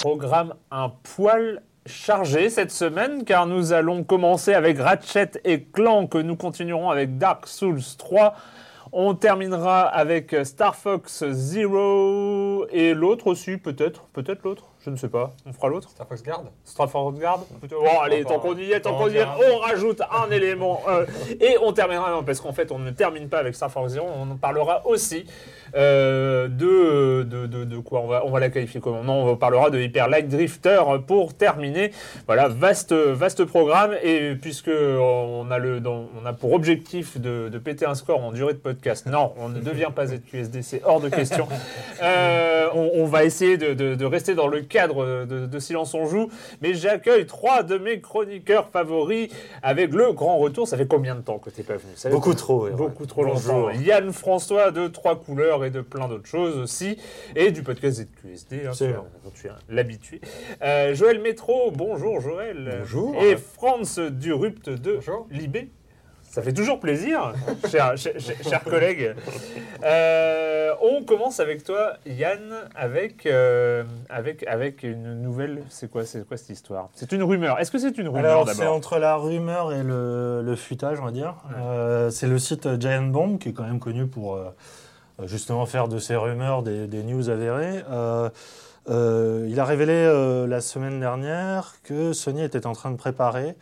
Programme un poil chargé cette semaine car nous allons commencer avec Ratchet et Clank, nous continuerons avec Dark Souls 3, on terminera avec Star Fox Zero et l'autre aussi peut-être, peut-être l'autre. Je ne sais pas. On fera l'autre Star Fox Guard Star Fox Guard Bon, allez, tant qu'on y est, tant qu'on y est, on rajoute un élément. euh, et on terminera, non, parce qu'en fait, on ne termine pas avec Star Fox Zero, on en parlera aussi euh, de, de, de, de quoi on va, on va la qualifier comment? Non, on parlera de Hyper Light Drifter pour terminer. Voilà, vaste, vaste programme. Et puisque on a, le, dans- on a pour objectif de, de péter un score en durée de podcast, non, on ne devient pas ZQSD, c'est hors de question. Euh, on, on va essayer de, de- rester dans le cadre de, Silence on joue, mais j'accueille trois de mes chroniqueurs favoris avec le grand retour. Ça fait combien de temps que t'es pas venu? Ça Beaucoup trop, ouais. Beaucoup trop Bonjour. longtemps. Yann François de Trois Couleurs et de plein d'autres choses aussi, et du podcast ZQSD, hein, tu tu es l'habitué. Euh, Joël Métro, bonjour Joël. Bonjour. Et Franz Durupt de Bonjour. Libé. Ça fait toujours plaisir, cher, cher, cher- cher collègue. Euh, on commence avec toi, Yann, avec, euh, avec, avec une nouvelle. C'est quoi, quoi cette histoire? C'est une rumeur. Est-ce que c'est une rumeur Alors, c'est entre la rumeur et le, le fuitage, on va dire. Euh, c'est le site Giant Bomb, qui est quand même connu pour justement faire de ces rumeurs des, des news avérées. Euh, euh, il a révélé euh, la semaine dernière que Sony était en train de préparer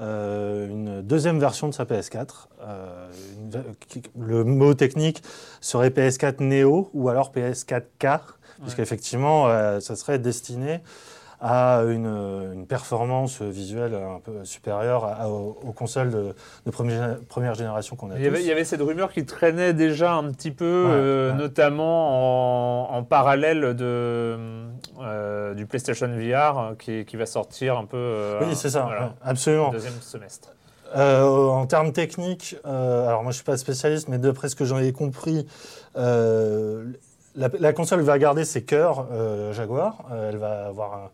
euh, une deuxième version de sa PS4. Euh, une ve- qui- le mot technique serait PS4 Neo ou alors PS4K, puisqu'effectivement, euh, ça serait destiné à une, une performance visuelle un peu supérieure à- à- aux, aux consoles de, de première, première génération qu'on a il y, avait, il y avait cette rumeur qui traînait déjà un petit peu, Ouais, euh, ouais. notamment en, en parallèle de, euh, du PlayStation VR euh, qui, qui va sortir un peu. euh, Oui, c'est ça, voilà, absolument. Deuxième semestre. Euh, en termes techniques, euh, alors moi je suis pas spécialiste, mais d'après ce que j'en ai compris, euh, la, la console va garder ses cœurs euh, Jaguar. Euh, elle va avoir un,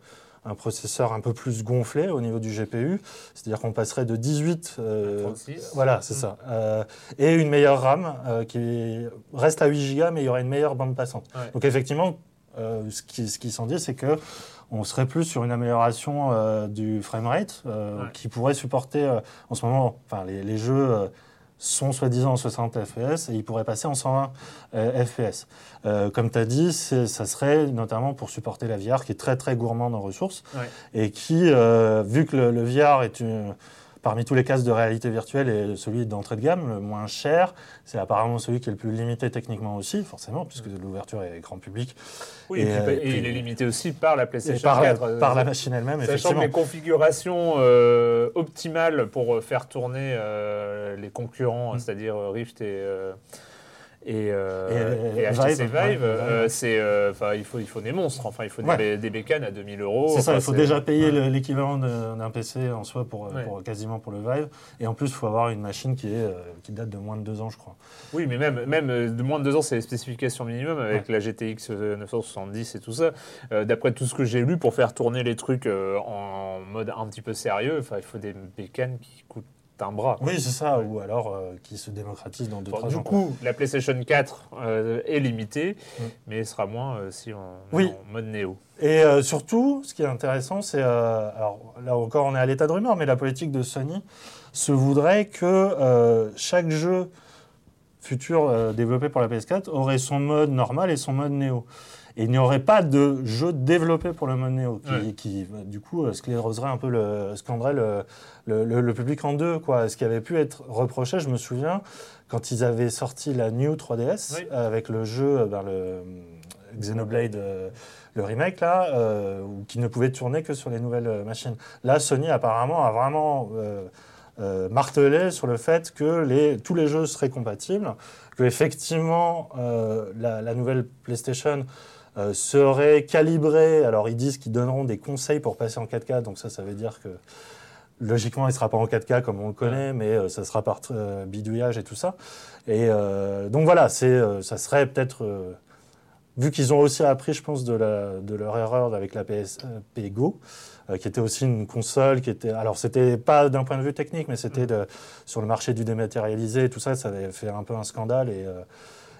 un processeur un peu plus gonflé au niveau du GPU, c'est-à-dire qu'on passerait de 18 euh, 36. Voilà, c'est ça. Euh, et une meilleure RAM qui reste à 8 Go, mais il y aura une meilleure bande passante. Ouais. Donc effectivement, ce qui, ce qui s'en dit, c'est que on serait plus sur une amélioration du framerate Ouais. qui pourrait supporter en ce moment, enfin les, les jeux sont soi-disant en 60 FPS et ils pourraient passer en 120 euh, FPS. Euh, comme tu as dit, ça serait notamment pour supporter la VR qui est très très gourmande en ressources Ouais. et qui, euh, vu que le, le VR est une parmi tous les casques de réalité virtuelle est celui d'entrée de gamme, le moins cher. C'est apparemment celui qui est le plus limité techniquement aussi, forcément, puisque l'ouverture est grand public. Oui, et, euh, il est limité aussi par la PlayStation par, 4. Par la machine elle-même, Sachant que les configurations euh, optimales pour faire tourner euh, les concurrents, Mm. c'est-à-dire Rift et, euh, et, euh, Et- et et HTC Vive, ouais, euh, c'est, euh, enfin, il faut, il faut des monstres. Enfin, il faut des, Ouais. des bécanes à 2000 euros. C'est ça, Enfin, il faut déjà payer ouais. l'équivalent d'un PC en soi pour, pour- quasiment pour le Vive. Et en plus, il faut avoir une machine qui, est, euh, qui date de moins de deux ans, je crois. Oui, mais même, même euh, de moins de deux ans, c'est les spécifications minimum avec la GTX 970 et tout ça. Euh, D'après tout ce que j'ai lu, pour faire tourner les trucs euh, en mode un petit peu sérieux, enfin, il faut des bécanes qui coûtent un bras. Oui, c'est ça, ou alors euh, qui se démocratise dans deux, Bon, trois du ans. coup, la PlayStation 4 euh, est limitée, Mm. mais sera moins euh, si on Oui. en mode néo. Et surtout, ce qui est intéressant, c'est. alors là encore, on est à l'état de rumeur, mais la politique de Sony se voudrait que chaque jeu futur développé pour la PS4 aurait son mode normal et son mode néo. Et il n'y aurait pas de jeu développé pour le mode qui, Ouais. qui, euh, du coup, euh, scléroserait un peu le, scandrait le, le, le- le public en deux. Quoi. Ce qui avait pu être reproché, je me souviens, quand ils avaient sorti la New 3DS, Oui. euh, avec le jeu, euh, ben, le euh, Xenoblade, euh, le remake, là, euh, qui ne pouvait tourner que sur les nouvelles euh, machines. Là, Sony, apparemment, a vraiment euh, euh, martelé sur le fait que les, tous les jeux seraient compatibles, que effectivement euh, la, la nouvelle PlayStation euh, serait calibrée. Alors, ils disent qu'ils donneront des conseils pour passer en 4K, donc ça, ça veut dire que logiquement, il ne sera pas en 4K comme on le connaît, mais euh, ça sera par euh, bidouillage et tout ça. Et donc voilà, c'est, ça serait peut-être. vu qu'ils ont aussi appris, je pense, de, la- de leur erreur avec la PSP Go, euh, qui était aussi une console qui était. Alors, c'était pas d'un point de vue technique, mais c'était de- sur le marché du dématérialisé et tout ça, ça avait fait un peu un scandale et. euh,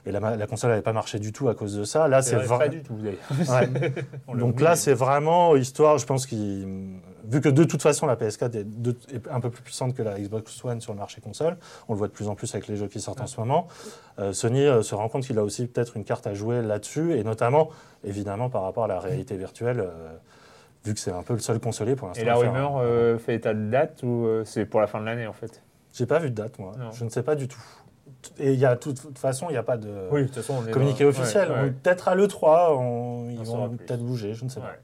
et la, console n'avait pas marché du tout à cause de ça. Là, c'est vrai, pas du tout, d'ailleurs. Ouais. Donc là, c'est vraiment histoire, je pense qu'il. Vu que de toute façon, la PS4 est, de- est un peu plus puissante que la Xbox One sur le marché console, on le voit de plus en plus avec les jeux qui sortent en ce moment, euh, Sony euh, se rend compte qu'il a aussi peut-être une carte à jouer là-dessus, et notamment, évidemment, par rapport à la réalité virtuelle, euh, vu que c'est un peu le seul consolier pour l'instant. Et la rumeur hein. fait état de date ou c'est pour la fin de l'année en fait? J'ai pas vu de date, moi. Non. Je ne sais pas du tout. Et il y a, de toute façon, il n'y a pas de Oui, façon, communiqué officiel. ouais, ouais. Peut-être à l'E3, on- ils On vont peut-être bouger, je ne sais pas.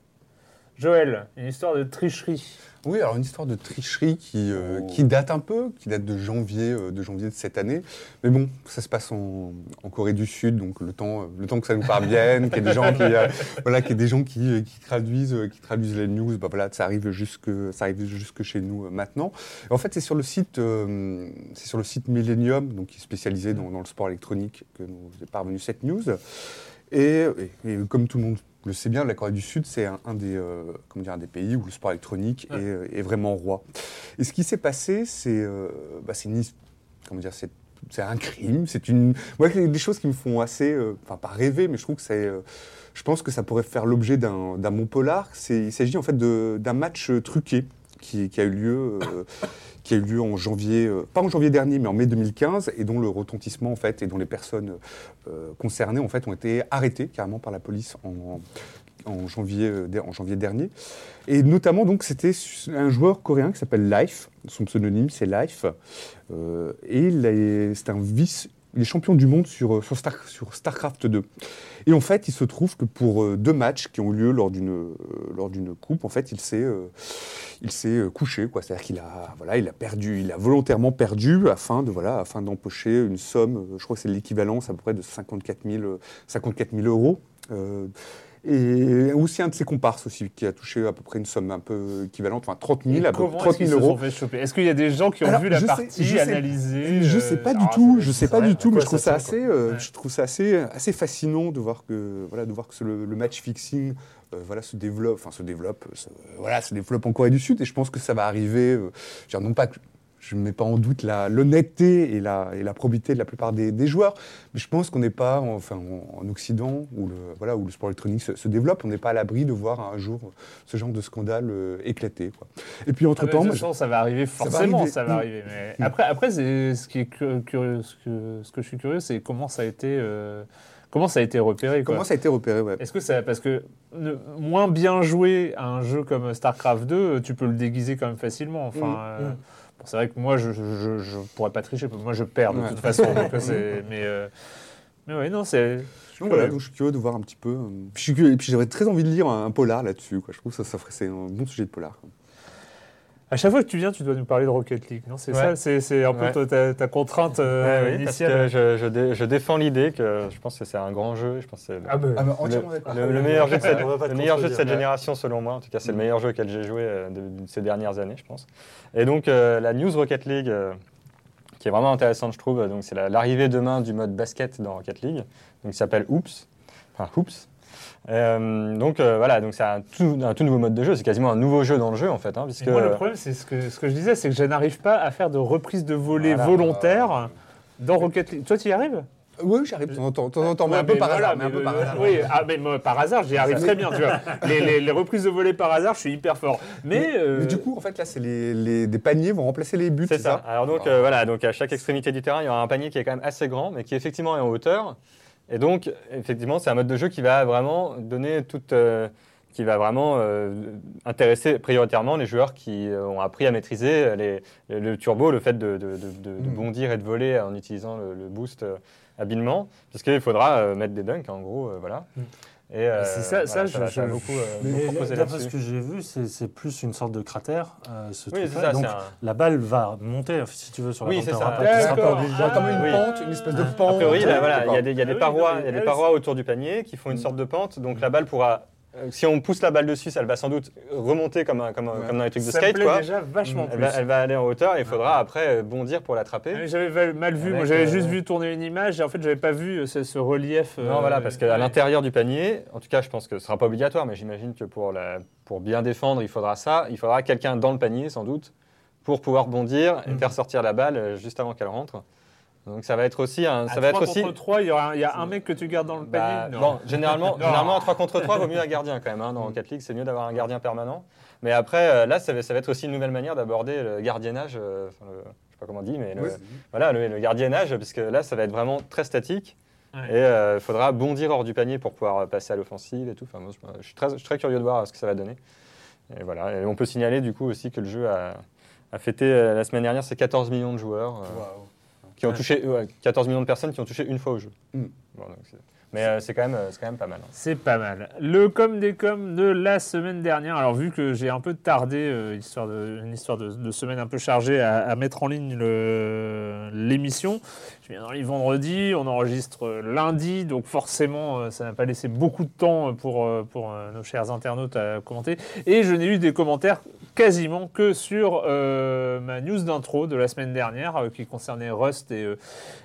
Joël, une histoire de tricherie. Oui, alors une histoire de tricherie qui, euh, Oh. qui date un peu, qui date de janvier, euh, de janvier de cette année. Mais bon, ça se passe en, en Corée du Sud, donc le temps, euh, le temps que ça nous parvienne, qu'il y ait des gens qui, euh, voilà, qu'il y ait des gens qui, qui traduisent, qui traduisent les news. Bah voilà, ça arrive jusque, ça arrive jusque chez nous maintenant. Et en fait, c'est sur le site, c'est sur le site Millennium, donc qui est spécialisé dans, dans le sport électronique, que nous est parvenue cette news. Et, et- et comme tout le monde le sait bien, la Corée du Sud, c'est un, un des, euh, comment dire, un des pays où le sport électronique Ouais. est, euh, est vraiment roi. Et ce qui s'est passé, c'est euh, bah, une comment dire, c'est un crime, c'est une, moi, c'est des choses qui me font assez, euh, enfin pas rêver, mais je trouve que c'est, je pense que ça pourrait faire l'objet d'un bon polar. Il s'agit en fait d'un match truqué qui, qui a eu lieu, qui a eu lieu en janvier, euh, pas en janvier dernier, mais en mai 2015, et dont le retentissement en fait, et dont les personnes euh, concernées en fait ont été arrêtées carrément par la police en, en janvier, euh, en janvier dernier. Et notamment donc c'était un joueur coréen qui s'appelle Life, son pseudonyme c'est Life, et c'est un vice. Il est champion du monde sur, euh, sur, Star- sur StarCraft 2. Et en fait, il se trouve que pour euh, deux matchs qui ont eu lieu lors d'une euh, coupe, en fait, il s'est couché. C'est-à-dire qu'il a voilà, il a perdu, il a volontairement perdu afin de voilà, d'empocher une somme. Je crois que c'est l'équivalent, c'est à peu près de 54 000, euh, 54 000 euros. Et aussi un de ses comparses aussi qui a touché à peu près une somme un peu équivalente, enfin 30 000, à peu Comment 30 est-ce qu'ils 000 se euros. Est-ce qu'il y a des gens qui ont Alors, vu la sais- partie, je analysé Je euh, sais pas du tout, je sais pas du à tout, mais je trouve ça assez, euh, Ouais. je trouve ça assez, assez fascinant de voir que, voilà, de voir que le, le match fixing, euh, voilà, se développe, enfin se développe, se, voilà, se développe en Corée du Sud, et je pense que ça va arriver. euh, dire, non pas je ne mets pas en doute l'honnêteté et la, et la probité de la plupart des, des joueurs, mais je pense qu'on n'est pas, en- enfin, en, en Occident, où le, voilà, où le sport électronique se, se développe, on n'est pas à l'abri de voir un jour ce genre de scandale euh, éclater. Quoi. Et puis Ah, entre-temps, de moi, toute façon, ça va arriver va forcément, arriver. ça va Mm. arriver. Mais après, après c'est- ce qui est cu- curieux, ce que, ce que je suis curieux, c'est comment ça a été, euh, comment ça a été repéré. quoi. comment ça a été repéré ouais. Est-ce que ça, parce que ne- moins bien jouer à un jeu comme Starcraft 2, tu peux le déguiser quand même facilement. Enfin, Mm, euh, Bon, c'est vrai que moi, je, je pourrais pas tricher. Moi, je perds de toute façon. donc, c'est- mais, euh, mais ouais, non, c'est. Donc voilà, donc je suis curieux de voir un petit peu. euh, puis je suis curieux- et puis j'aurais très envie de lire un, un polar là-dessus. Quoi. Je trouve que ça, ça ferait c'est un bon sujet de polar. À chaque fois que tu viens, tu dois nous parler de Rocket League, non? C'est Ouais. ça C'est un peu Ouais. ta, contrainte euh, Ouais, oui, parce initiale que je, je dé- je défends l'idée que je pense que c'est un grand jeu. Je pense que c'est le, Ah, Ah, le- entièrement d'accord. le- le meilleur jeu de cette, le meilleur jeu de cette génération selon moi. En tout cas, c'est le meilleur jeu auquel j'ai joué euh, de, de ces dernières années, je pense. Et donc euh, la News Rocket League, euh, qui est vraiment intéressante, je trouve. Donc c'est la- l'arrivée demain du mode basket dans Rocket League, donc s'appelle Oops, enfin Hoops. Euh, donc euh, voilà, donc c'est un tout, un tout nouveau mode de jeu. C'est quasiment un nouveau jeu dans le jeu en fait, hein, puisque moi, le problème, c'est ce que, ce que je disais, c'est que je n'arrive pas à faire de reprise de volée Voilà. volontaire dans Rocket League. Toi, tu y arrives? Oui, j'arrive de temps en temps, mais un peu par hasard. Euh, hasard. Oui, ah, mais moi, par hasard, j'y arrive très bien, tu vois. Les, les- les reprises de volée par hasard, je suis hyper fort. Mais, Mais, euh, mais du coup, en fait, là, c'est les, les- des paniers vont remplacer les buts, C'est ça. Alors donc euh, voilà, donc à chaque extrémité du terrain, il y aura un panier qui est quand même assez grand, mais qui effectivement est en hauteur. Et donc effectivement, c'est un mode de jeu qui va vraiment donner toute, euh, qui va vraiment euh, intéresser prioritairement les joueurs qui euh, ont appris à maîtriser les- le, turbo, le fait de, de- de- de- de Mm. bondir et de voler en utilisant le, le boost habilement, puisqu'il faudra mettre des dunks en gros, voilà. Mm. Et euh, C'est ça- ça, je- va- je- va beaucoup, euh, Mais d'après ce que j'ai vu, c'est c'est plus une sorte de cratère. euh, ce Oui, c'est truc-là. ça. Donc, c'est un- la balle va monter, si tu veux, sur la Oui, pente c'est de ça. de- comme une Oui. pente, une espèce de pente. A priori, là, voilà, il y a des, y a des Ah oui, parois, il y a des elle, parois autour du panier qui font une sorte de pente. Donc la balle pourra, euh, si on pousse la balle dessus, elle va sans doute remonter comme, un- comme, un- Ouais. comme dans les trucs de ça me skate, plaît quoi. déjà vachement Elle plus. va, elle va aller en hauteur et il faudra après euh, bondir pour l'attraper. Ah, J'avais mal vu, moi j'avais euh, juste vu tourner une image et en fait j'avais pas vu euh, ce, ce relief. euh, Non, voilà, parce qu'à ouais. l'intérieur du panier, en tout cas, je pense que ce sera pas obligatoire, mais j'imagine que pour, la, pour bien défendre, il faudra ça. Il faudra quelqu'un dans le panier, sans doute, pour pouvoir bondir et Mhm. faire sortir la balle euh, juste avant qu'elle rentre. Donc ça va être aussi un, À ça va être aussi. contre 3, il y, aura un, il y a un mec que tu gardes dans le Bah, panier Non. bon, généralement, généralement, en 3 contre 3, vaut mieux un gardien quand même. hein, dans Rocket League, c'est mieux d'avoir un gardien permanent. Mais après, euh, là, ça va, ça va être aussi une nouvelle manière d'aborder le gardiennage. euh, enfin, le- je sais pas comment on dit, mais le, voilà, le, le gardiennage, parce que là, ça va être vraiment très statique. Ouais. Et il faudra bondir hors du panier pour pouvoir euh, passer à l'offensive et tout. Enfin, moi, je, suis très, je suis très curieux de voir euh, ce que ça va donner. Et voilà. Et on peut signaler du coup aussi que le jeu a, a fêté euh, la semaine dernière ses 14 millions de joueurs. euh, Waouh. Qui ont Ouais. touché ouais, 14 millions de personnes qui ont touché une fois au jeu. Mm. Bon, donc c'est- mais euh, c'est quand même, euh, c'est quand même pas mal. hein. C'est pas mal. Le com des com de la semaine dernière. Alors vu que j'ai un peu tardé, euh, histoire de, une histoire de, de semaine un peu chargée à, à mettre en ligne l'émission. Viens dans les vendredi, on enregistre euh, lundi, donc forcément euh, ça n'a pas laissé beaucoup de temps pour, euh, pour nos chers internautes à commenter. Et je n'ai eu des commentaires quasiment que sur ma news d'intro de la semaine dernière qui concernait Rust et,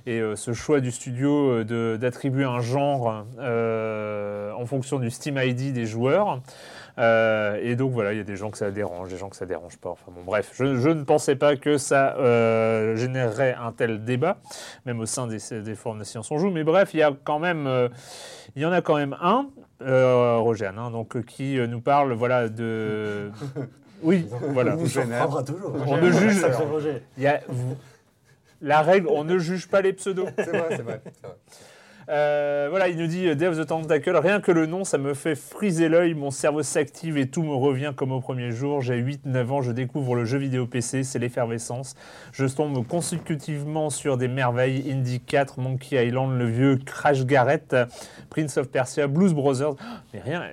ce choix du studio d'attribuer un genre en fonction du Steam ID des joueurs. Euh, et donc voilà, il y a des gens que ça dérange, des gens que ça dérange pas. Enfin bon, bref, je, je ne pensais pas que ça euh, générerait un tel débat, même au sein des, des forums de Science on joue. Mais bref, il y a quand même, euh, il y en a quand même un, euh, Rogène, hein, donc qui euh, nous parle, voilà, de. Oui, voilà. Vous toujours. On ne juge- Sacré Roger. Il y a- vous- La règle, on ne juge pas les pseudos. C'est vrai, c'est vrai. c'est vrai. Euh, voilà, il nous dit euh, Dev the Tentacle. Rien que le nom, ça me fait friser l'œil. Mon cerveau s'active et tout me revient comme au premier jour. J'ai 8-9 ans, je découvre le jeu vidéo PC, c'est l'effervescence. Je tombe consécutivement sur des merveilles Indie 4, Monkey Island, le vieux Crash Garrett, Prince of Persia, Blues Brothers. Ah, Mais rien.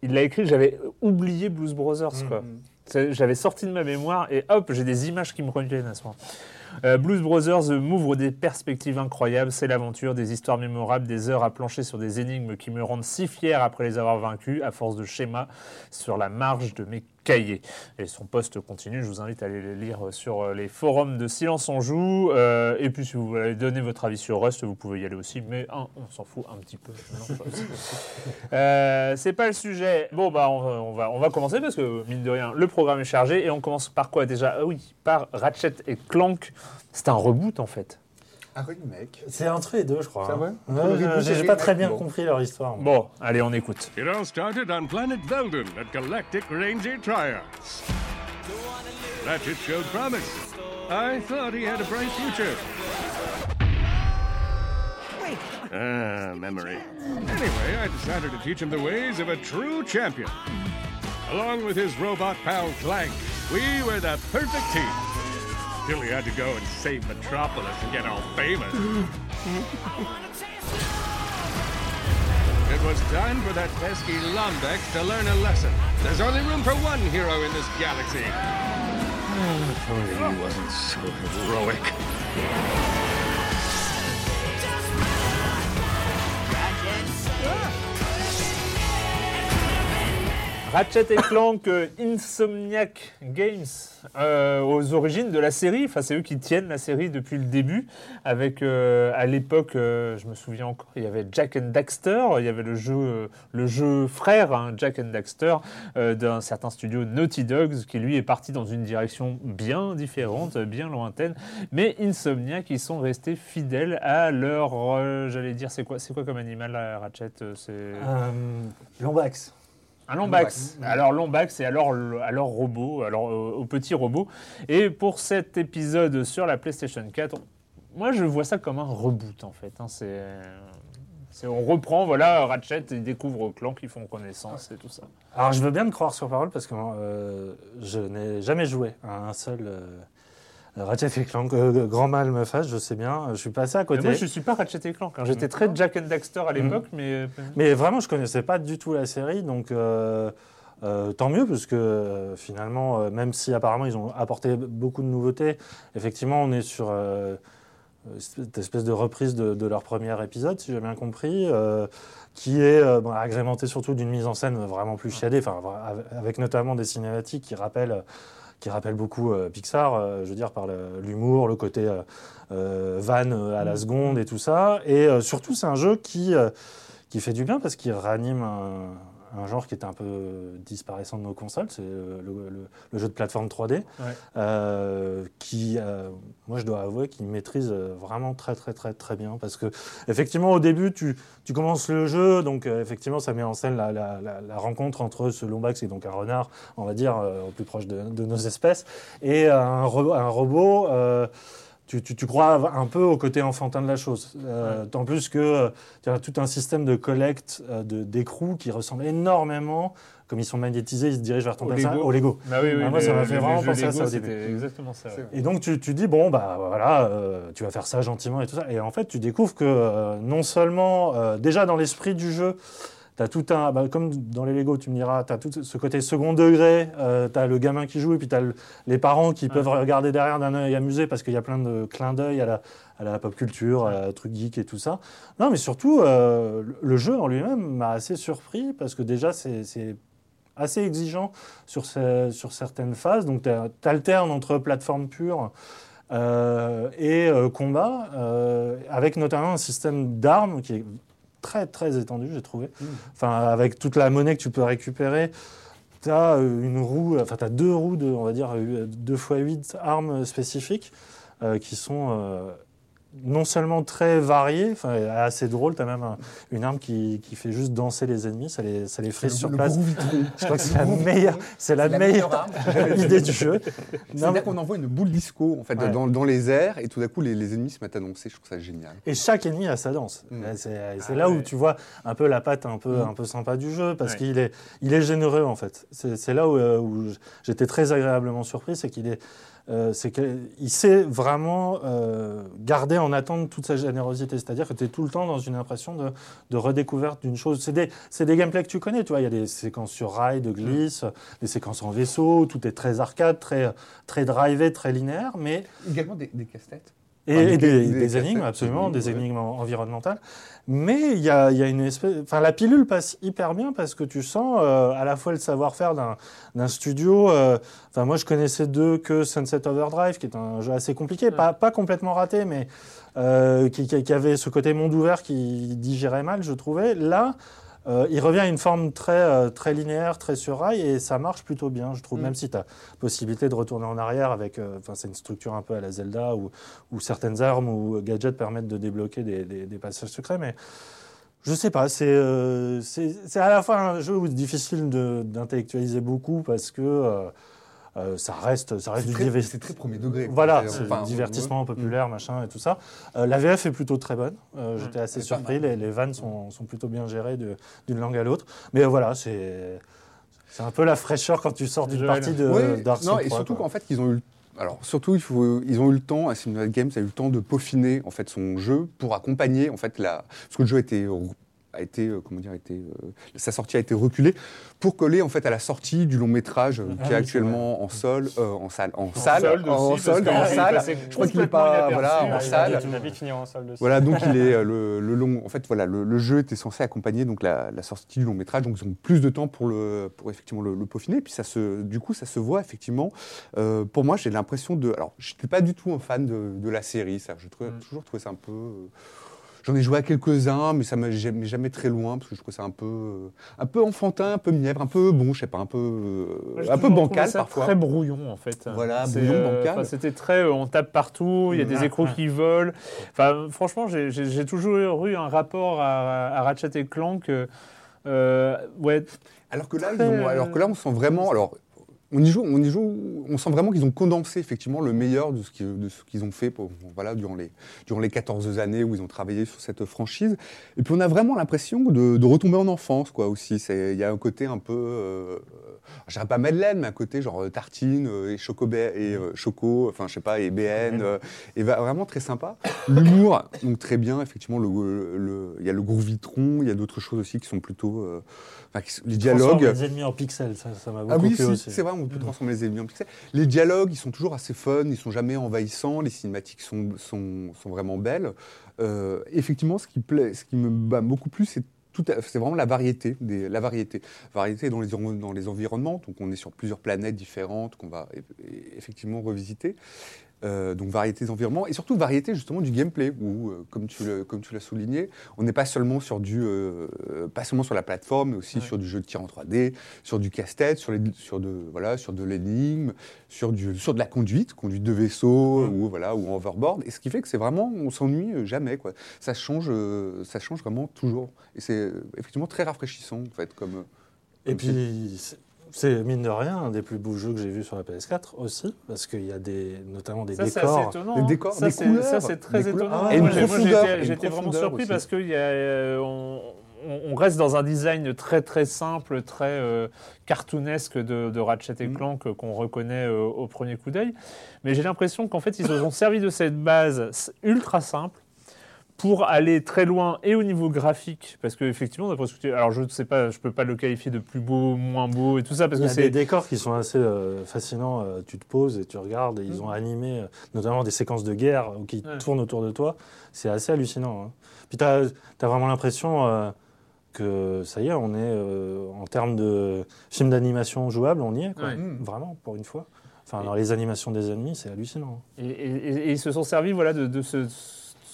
Il l'a écrit, j'avais oublié Blues Brothers, quoi. C'est- J'avais sorti de ma mémoire et hop, j'ai des images qui me reviennent à ce moment. Euh, Blues Brothers m'ouvre des perspectives incroyables. C'est l'aventure, des histoires mémorables, des heures à plancher sur des énigmes qui me rendent si fier après les avoir vaincus, à force de schémas sur la marge de mes cahiers. Et son poste continue. Je vous invite à aller le lire sur euh, les forums de Silence on Joue. Euh, et puis, si vous voulez donner votre avis sur Rust, vous pouvez y aller aussi. Mais hein, on s'en fout un petit peu. Euh, c'est pas le sujet. Bon, bah, on, va- on va, on va commencer parce que, mine de rien, le programme est chargé. Et on commence par quoi déjà? Ah oui, par Ratchet et Clank. C'est un reboot en fait. Un remake. C'est entre les deux, je crois. C'est vrai Ouais, Entre le reboot j'ai- et J'ai le pas remake, très bien bon. compris leur histoire. moi. Bon, allez, on écoute. It all started on planet Velden at Galactic Ranger Triumphs. Ratchet showed promise. I thought he had a bright future. Ah, memory. Anyway, I decided to teach him the ways of a true champion. Along with his robot pal Clank, We were the perfect team. Till we had to go and save Metropolis and get all famous. It was time for that pesky Lombex to learn a lesson. There's only room for one hero in this galaxy. Oh, if only he wasn't so heroic. Ratchet et Clank euh, Insomniac Games, euh, aux origines de la série. Enfin, c'est eux qui tiennent la série depuis le début. Avec, euh, à l'époque, je me souviens encore, il y avait Jack and Daxter. Il y avait le jeu, frère, hein, Jack and Daxter, d'un certain studio Naughty Dogs, qui lui est parti dans une direction bien différente, bien lointaine. Mais Insomniac, ils sont restés fidèles à leur, j'allais dire, c'est quoi, c'est quoi comme animal, Ratchet C'est Lombax. Un Lombax. Alors Lombax et alors, alors robot, alors euh, au petit robot. Et pour cet épisode sur la PlayStation 4, on- moi je vois ça comme un reboot en fait. hein. C'est, c'est- on reprend, voilà, Ratchet, ils découvrent Clank, ils font connaissance et tout ça. Alors je veux bien te croire sur parole parce que euh, je n'ai jamais joué à un seul euh, Ratchet et Clank. Euh, grand mal me fasse, je sais bien. Je suis passé à Mais côté. moi je suis pas Ratchet et Clank. hein. J'étais très Jack and Daxter à l'époque, mais Mais vraiment, je connaissais pas du tout la série, donc euh, euh, tant mieux, parce que euh, finalement, euh, même si apparemment ils ont apporté beaucoup de nouveautés, effectivement, on est sur euh, cette espèce de reprise de, de leur premier épisode, si j'ai bien compris, euh, qui est euh, bon, agrémenté surtout d'une mise en scène vraiment plus chiadée, enfin, avec notamment des cinématiques qui rappellent qui rappellent beaucoup euh, Pixar, euh, je veux dire, par l'humour, le côté euh, van à la seconde et tout ça. Et surtout, c'est un jeu qui, qui fait du bien parce qu'il ranime un, un genre qui était un peu disparaissant de nos consoles, c'est le, le- le jeu de plateforme 3D, euh, qui, euh, moi je dois avouer, qu'il maîtrise euh, vraiment très très très très bien parce que effectivement au début tu, tu commences le jeu, donc euh, effectivement ça met en scène la, la- la- la rencontre entre ce lombax et donc un renard, on va dire au plus proche de, de nos espèces, et un robot. Tu, tu, tu crois un peu au côté enfantin de la chose. Euh, Tant plus que euh, tu as tout un système de collecte euh, d'écrous qui ressemble énormément, comme ils sont magnétisés, ils se dirigent vers ton Lego. au Lego. Bah oui, oui, Ah, moi, ça m'a fait vraiment penser à ça au début. exactement ça. ouais. Et donc tu, tu dis bon bah voilà, euh, tu vas faire ça gentiment et tout ça. Et en fait tu découvres que euh, non seulement déjà dans l'esprit du jeu, tu as tout un bah, comme dans les Lego tu me diras, tu as tout ce côté second degré, tu as le gamin qui joue et puis tu as les parents qui peuvent regarder derrière d'un œil amusé parce qu'il y a plein de clins d'œil à la, à la pop culture, à la truc geek et tout ça. Non mais surtout euh, le- jeu en lui-même m'a assez surpris parce que déjà c'est assez exigeant sur, sur certaines phases. Donc, tu alternes entre plateforme pure euh, et euh, combat, euh, avec notamment un système d'armes qui est très, très étendu, j'ai trouvé. Enfin, avec toute la monnaie que tu peux récupérer. Tu as une roue, enfin, tu as deux roues de, on va dire, 2 x 8 armes spécifiques euh, qui sont euh, non seulement très variées, enfin, assez drôles. Tu as même un- une arme qui, qui fait juste danser les ennemis, ça les, ça les frise sur le place. gros vitron. Je crois que c'est la meilleure, c'est la, meilleure, idée du jeu. C'est-à-dire qu'on envoie une boule disco en fait, Ouais. dans, dans les airs et tout d'un coup les, les ennemis se mettent à danser. Je trouve ça génial. et chaque ennemi a sa danse. Mm. Et C'est Ah là où tu vois un peu la patte un peu, Mm. un peu sympa du jeu, parce Ouais. qu'il est, il est généreux en fait. C'est c'est là où, euh, où j'étais très agréablement surpris, c'est qu'il est, euh, c'est qu'il sait vraiment euh, garder en attente toute sa générosité. C'est-à-dire que tu es tout le temps dans une impression de, redécouverte d'une chose. C'est des, des gameplays que tu connais, tu vois. Il y a des séquences sur rail, de glisse, des séquences en vaisseau, tout est très arcade, très, très drivé, très linéaire, mais Également des, des casse-têtes. Et, Enfin, et des- des, des des cassettes, énigmes, absolument, des énigmes, ouais. environnementales. Mais il y a, il y a une espèce. Enfin, la pilule passe hyper bien parce que tu sens euh, à la fois le savoir-faire d'un studio. euh, Enfin, moi, je connaissais deux que Sunset Overdrive, qui est un jeu assez compliqué, pas, pas complètement raté, mais euh, qui, qui- qui avait ce côté monde ouvert qui digérait mal, je trouvais. Là. Euh, il revient à une forme très, euh, très linéaire, très sur rail, et ça marche plutôt bien, je trouve, Mm. même si tu as possibilité de retourner en arrière avec. euh, Enfin, c'est une structure un peu à la Zelda où, où certaines armes ou gadgets permettent de débloquer des, des- des passages secrets, mais je sais pas, c'est euh, à la fois un jeu où c'est difficile d'intellectualiser beaucoup parce que euh, ça reste, ça reste du divertissement. c'est très premier degré. Voilà, enfin, divertissement ouais. populaire, machin et tout ça. Euh, la VF est plutôt très bonne. Euh, J'étais assez surpris. Les, les vannes sont, sont plutôt bien gérées de- d'une langue à l'autre. Mais voilà, c'est C'est un peu la fraîcheur quand tu sors d'une partie de Ouais, Dark non, et 3, surtout qu'en fait, ils ont eu. Alors, surtout, il faut, ils ont eu le temps, Assimilate Games a eu le temps de peaufiner en fait son jeu pour accompagner en fait la. Parce que le jeu été, a été euh, comment dire, a été, euh, sa sortie a été reculée pour coller en fait à la sortie du long métrage euh, Ah qui est actuellement en sol, en salle, en, salle, solde en aussi, parce solde, en salle. Je crois qu'il est complètement pas, voilà, en salle. En salle. Voilà, donc il est le, le long. En fait, voilà, le, le jeu était censé accompagner donc la, la sortie du long métrage, donc ils ont plus de temps pour le, pour effectivement le, le peaufiner. Puis ça se, du coup, ça se voit effectivement. Euh, pour moi, j'ai l'impression de. Alors, je n'étais pas du tout un fan de, de la série. Ça, je trouvais, Mm. toujours trouvé ça un peu. euh, J'en ai joué à quelques-uns, mais ça m'a jamais, jamais très loin parce que je trouvais ça un peu, euh, un peu enfantin, un peu mièvre, un peu bon, je sais pas, un peu, euh, Moi, un peu bancal ça parfois. Très brouillon en fait. Voilà, C'est, brouillon, euh, bancal. C'était très, euh, on tape partout, il y a des Ouais, écrous qui volent. Enfin, franchement, j'ai- toujours eu un rapport à, à Ratchet et Clank. euh, ouais, Alors que là, ils Très, ont- alors que là, on sent vraiment. Alors, on y joue, on y joue, on sent vraiment qu'ils ont condensé effectivement le meilleur de ce qu'ils ont fait pour, voilà, durant, les, durant les 14 années où ils ont travaillé sur cette franchise. Et puis on a vraiment l'impression de, de retomber en enfance, quoi, aussi. Il y a un côté un peu, euh, je dirais pas Madeleine, mais un côté genre euh, tartine euh, et choco, et euh, choco, enfin je sais pas, et BN, et va- vraiment très sympa. L'humour, donc très bien, effectivement, il y a le gros vitron, il y a d'autres choses aussi qui sont plutôt, enfin, qui sont- les Transforme dialogues. les ennemis en pixels, ça ça m'a beaucoup Ah oui, plu si, aussi. c'est vrai, on peut transformer les ennemis en pixels. Les dialogues, ils sont toujours assez fun, ils sont jamais envahissants, les cinématiques sont, sont, sont vraiment belles. Euh, effectivement, ce qui, plaît, ce qui me bat beaucoup plus, c'est à- c'est vraiment la variété, des, la variété. Variété dans les, dans les environnements, donc on est sur plusieurs planètes différentes qu'on va effectivement revisiter. Euh, donc variété d'environnement et surtout variété justement du gameplay où, euh, comme tu le- comme tu l'as souligné, on n'est pas seulement sur du, euh, pas seulement sur la plateforme, mais aussi Ouais. sur du jeu de tir en 3D, sur du casse-tête, sur, les- sur de voilà, sur de l'énigme, sur du, sur de la conduite, conduite de vaisseau ou voilà ou overboard. Et ce qui fait que c'est vraiment, on s'ennuie jamais quoi. Ça change, ça change vraiment toujours. Et c'est effectivement très rafraîchissant en fait comme. Et puis, c'est- mine de rien un des plus beaux jeux que j'ai vu sur la PS4 aussi, parce qu'il y a des, notamment des ça c'est assez décors. étonnant. Des décors, ça, des c'est- couleurs, ça, c'est très des étonnant. Ah, et moi, j'étais- et une J'étais vraiment surpris aussi. parce qu'on on, on reste dans un design très très simple, très euh, cartoonesque de, de Ratchet et Mm. Clank euh, qu'on reconnaît euh, au premier coup d'œil. Mais j'ai l'impression qu'en fait ils se sont servis de cette base ultra simple pour aller très loin et au niveau graphique parce que effectivement d'après ce que tu alors je ne sais pas je peux pas le qualifier de plus beau moins beau et tout ça parce Il y que a des c'est décors qui sont assez euh, fascinants. euh, tu te poses et tu regardes, et ils ont animé euh, notamment des séquences de guerre qui Ouais. tournent autour de toi. C'est assez hallucinant. hein. Puis tu as, vraiment l'impression que ça y est, on est en termes de film d'animation jouable, on y est. Quoi. Ouais. Mm. Vraiment, pour une fois. Enfin, Et- dans les animations des ennemis, c'est hallucinant. Et, et- et ils se sont servis voilà, de, de ce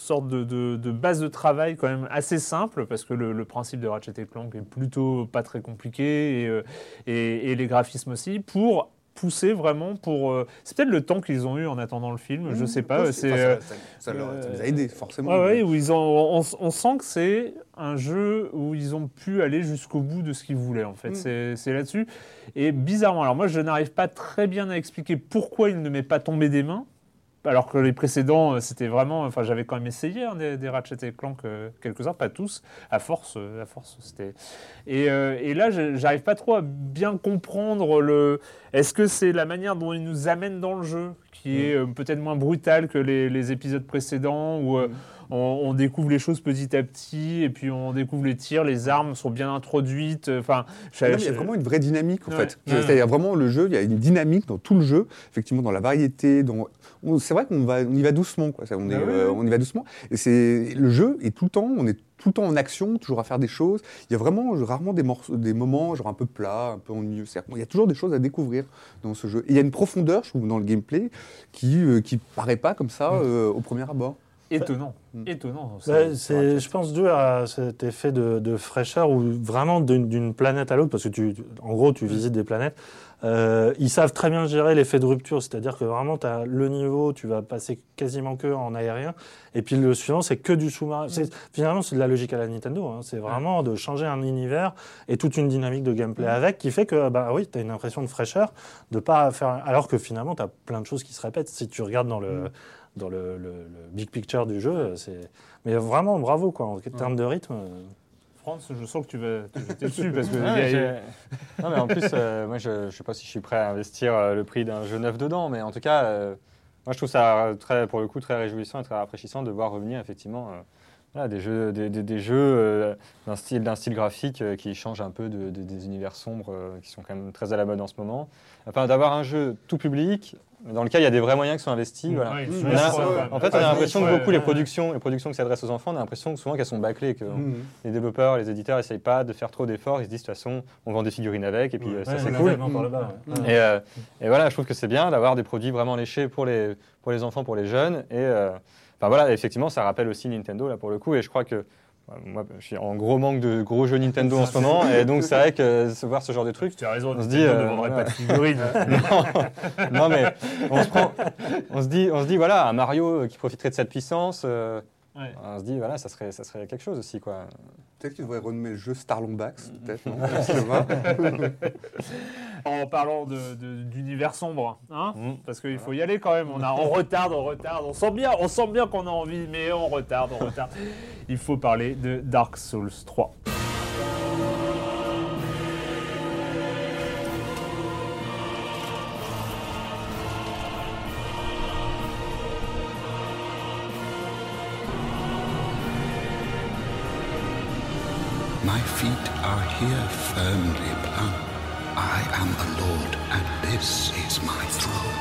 sorte de, de- de base de travail quand même assez simple, parce que le, le principe de Ratchet et Clank est plutôt pas très compliqué, et, euh, et- et les graphismes aussi, pour pousser vraiment pour... euh, c'est peut-être le temps qu'ils ont eu en attendant le film, je sais pas. C'est, euh, ça, ça- ça leur- ça les a aidés forcément. Ouais, ouais, où ils ont, on, on sent que c'est un jeu où ils ont pu aller jusqu'au bout de ce qu'ils voulaient, en fait. Mm. C'est, c'est là-dessus. Et bizarrement, alors moi, je n'arrive pas très bien à expliquer pourquoi il ne m'est pas tombé des mains. Alors que les précédents, euh, c'était vraiment. Enfin, j'avais quand même essayé hein, des, des Ratchet et Clank euh, quelques-uns, pas tous. À force, euh, à force, c'était. Et, et là, j'arrive pas trop à bien comprendre le. Est-ce que c'est la manière dont il nous amène dans le jeu qui est euh, peut-être moins brutale que les, les épisodes précédents où euh, on, on découvre les choses petit à petit et puis on découvre les tirs, les armes sont bien introduites. Enfin, Non, mais il y a vraiment une vraie dynamique en Ouais. fait. C'est-à-dire vraiment le jeu, il y a une dynamique dans tout le jeu, effectivement dans la variété. Dans... on- C'est vrai qu'on va, on y va doucement, quoi. On, est, Ah oui, euh, on y va doucement. Et c'est le jeu est tout le temps, on est tout le temps en action, toujours à faire des choses. Il y a vraiment euh, rarement des, morceaux, des moments genre un peu plats, un peu ennuyeux. C'est-à-dire qu'il y a toujours des choses à découvrir dans ce jeu. Et il y a une profondeur, je trouve, dans le gameplay qui euh, qui paraît pas comme ça euh, au premier abord. Étonnant, Mm. étonnant. Ouais, c'est, je pense, dû à cet effet de, de fraîcheur ou vraiment d'une, d'une planète à l'autre, parce que tu, en gros, tu visites des planètes. Euh, ils savent très bien gérer l'effet de rupture, c'est-à-dire que vraiment, tu as le niveau, tu vas passer quasiment que en aérien, et puis le suivant, c'est que du sous-marin. C'est, finalement, c'est de la logique à la Nintendo. hein. C'est vraiment de changer un univers et toute une dynamique de gameplay avec, qui fait que, bah oui, tu as une impression de fraîcheur, de pas faire. Alors que finalement, tu as plein de choses qui se répètent. Si tu regardes dans le. Dans le, le- le big picture du jeu, c'est mais vraiment bravo quoi en termes de rythme. France, je sens que tu vas te jeter dessus parce que. A- non, mais en plus, euh, moi, je ne sais pas si je suis prêt à investir euh, le prix d'un jeu neuf dedans, mais en tout cas, euh, moi, je trouve ça très, pour le coup très réjouissant et très rafraîchissant de voir revenir effectivement euh, voilà, des jeux, des, des- des jeux euh, d'un style, d'un style graphique euh, qui change un peu de- de- des univers sombres euh, qui sont quand même très à la mode en ce moment. Enfin, d'avoir un jeu tout public dans lequel il y a des vrais moyens qui sont investis. voilà. Mmh. On a- en fait, on a l'impression que beaucoup les productions, les productions qui s'adressent aux enfants, on a l'impression que souvent qu'elles sont bâclées, que Mmh. les développeurs, les éditeurs n'essayent pas de faire trop d'efforts. Ils se disent de toute façon, on vend des figurines avec et puis euh, ça Ouais, c'est cool. Mm. Et, euh, et voilà, je trouve que c'est bien d'avoir des produits vraiment léchés pour les, pour les enfants, pour les jeunes. Et euh, enfin voilà, effectivement, ça rappelle aussi Nintendo là pour le coup. Et je crois que moi, je suis en gros manque de gros jeux Nintendo en ce moment. Et donc c'est vrai que se voir ce genre de trucs. Tu as raison, On se dit, ne euh, vendrait ouais. pas de figurines. non, non, mais on se, prend, on se dit, on se dit voilà, un Mario qui profiterait de cette puissance. euh, Ouais. On se dit voilà, ça serait, ça serait quelque chose aussi quoi. Peut-être qu'il devrait renommer le jeu Starlombax, peut-être, non Je sais pas. En parlant de- de- d'univers sombre, hein Mm. parce qu'il faut y aller quand même. On, a, on retarde, on retarde. On sent bien, on sent bien qu'on a envie, mais on retarde, on retarde. Il faut parler de Dark Souls 3. Firmly planted. I am the lord, and this is my throne.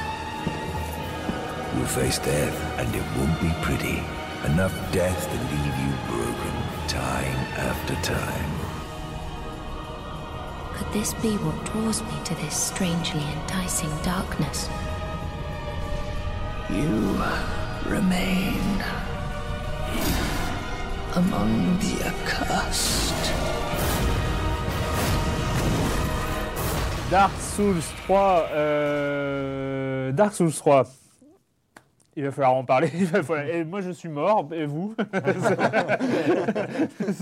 You'll face death, and it won't be pretty. Enough death to leave you broken, time after time. Could this be what draws me to this strangely enticing darkness? You remain among the accursed. Dark Souls 3. euh, Dark Souls 3. Il va falloir en parler. falloir- Et moi, je suis mort. Et vous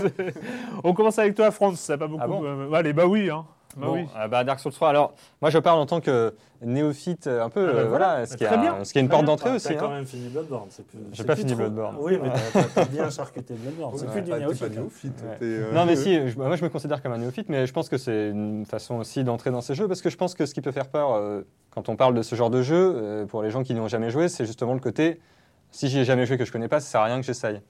On commence avec toi, France. Ça n'a pas beaucoup. Ah bon euh, Allez, bah oui. Hein. Bah Bon, oui. euh, bah, Dark Souls 3. Alors, moi, je parle en tant que néophyte, euh, un peu, Ah bah euh, voilà. voilà, ce qui, bien. ce qui est une porte d'entrée aussi. T'as quand hein. même fini Bloodborne. c'est plus- J'ai pas fini trop- Bloodborne. Oui, mais t'as- bien charcuté Bloodborne. C'est Ouais, plus du bah, néophyte. pas néophyte. Ouais. euh, Non, mais si, je- moi je me considère comme un néophyte, mais je pense que c'est une façon aussi d'entrer dans ces jeux, parce que je pense que ce qui peut faire peur euh, quand on parle de ce genre de jeu, euh, pour les gens qui n'y ont jamais joué, c'est justement le côté, si j'y ai jamais joué que je connais pas, ça sert à rien que j'essaye.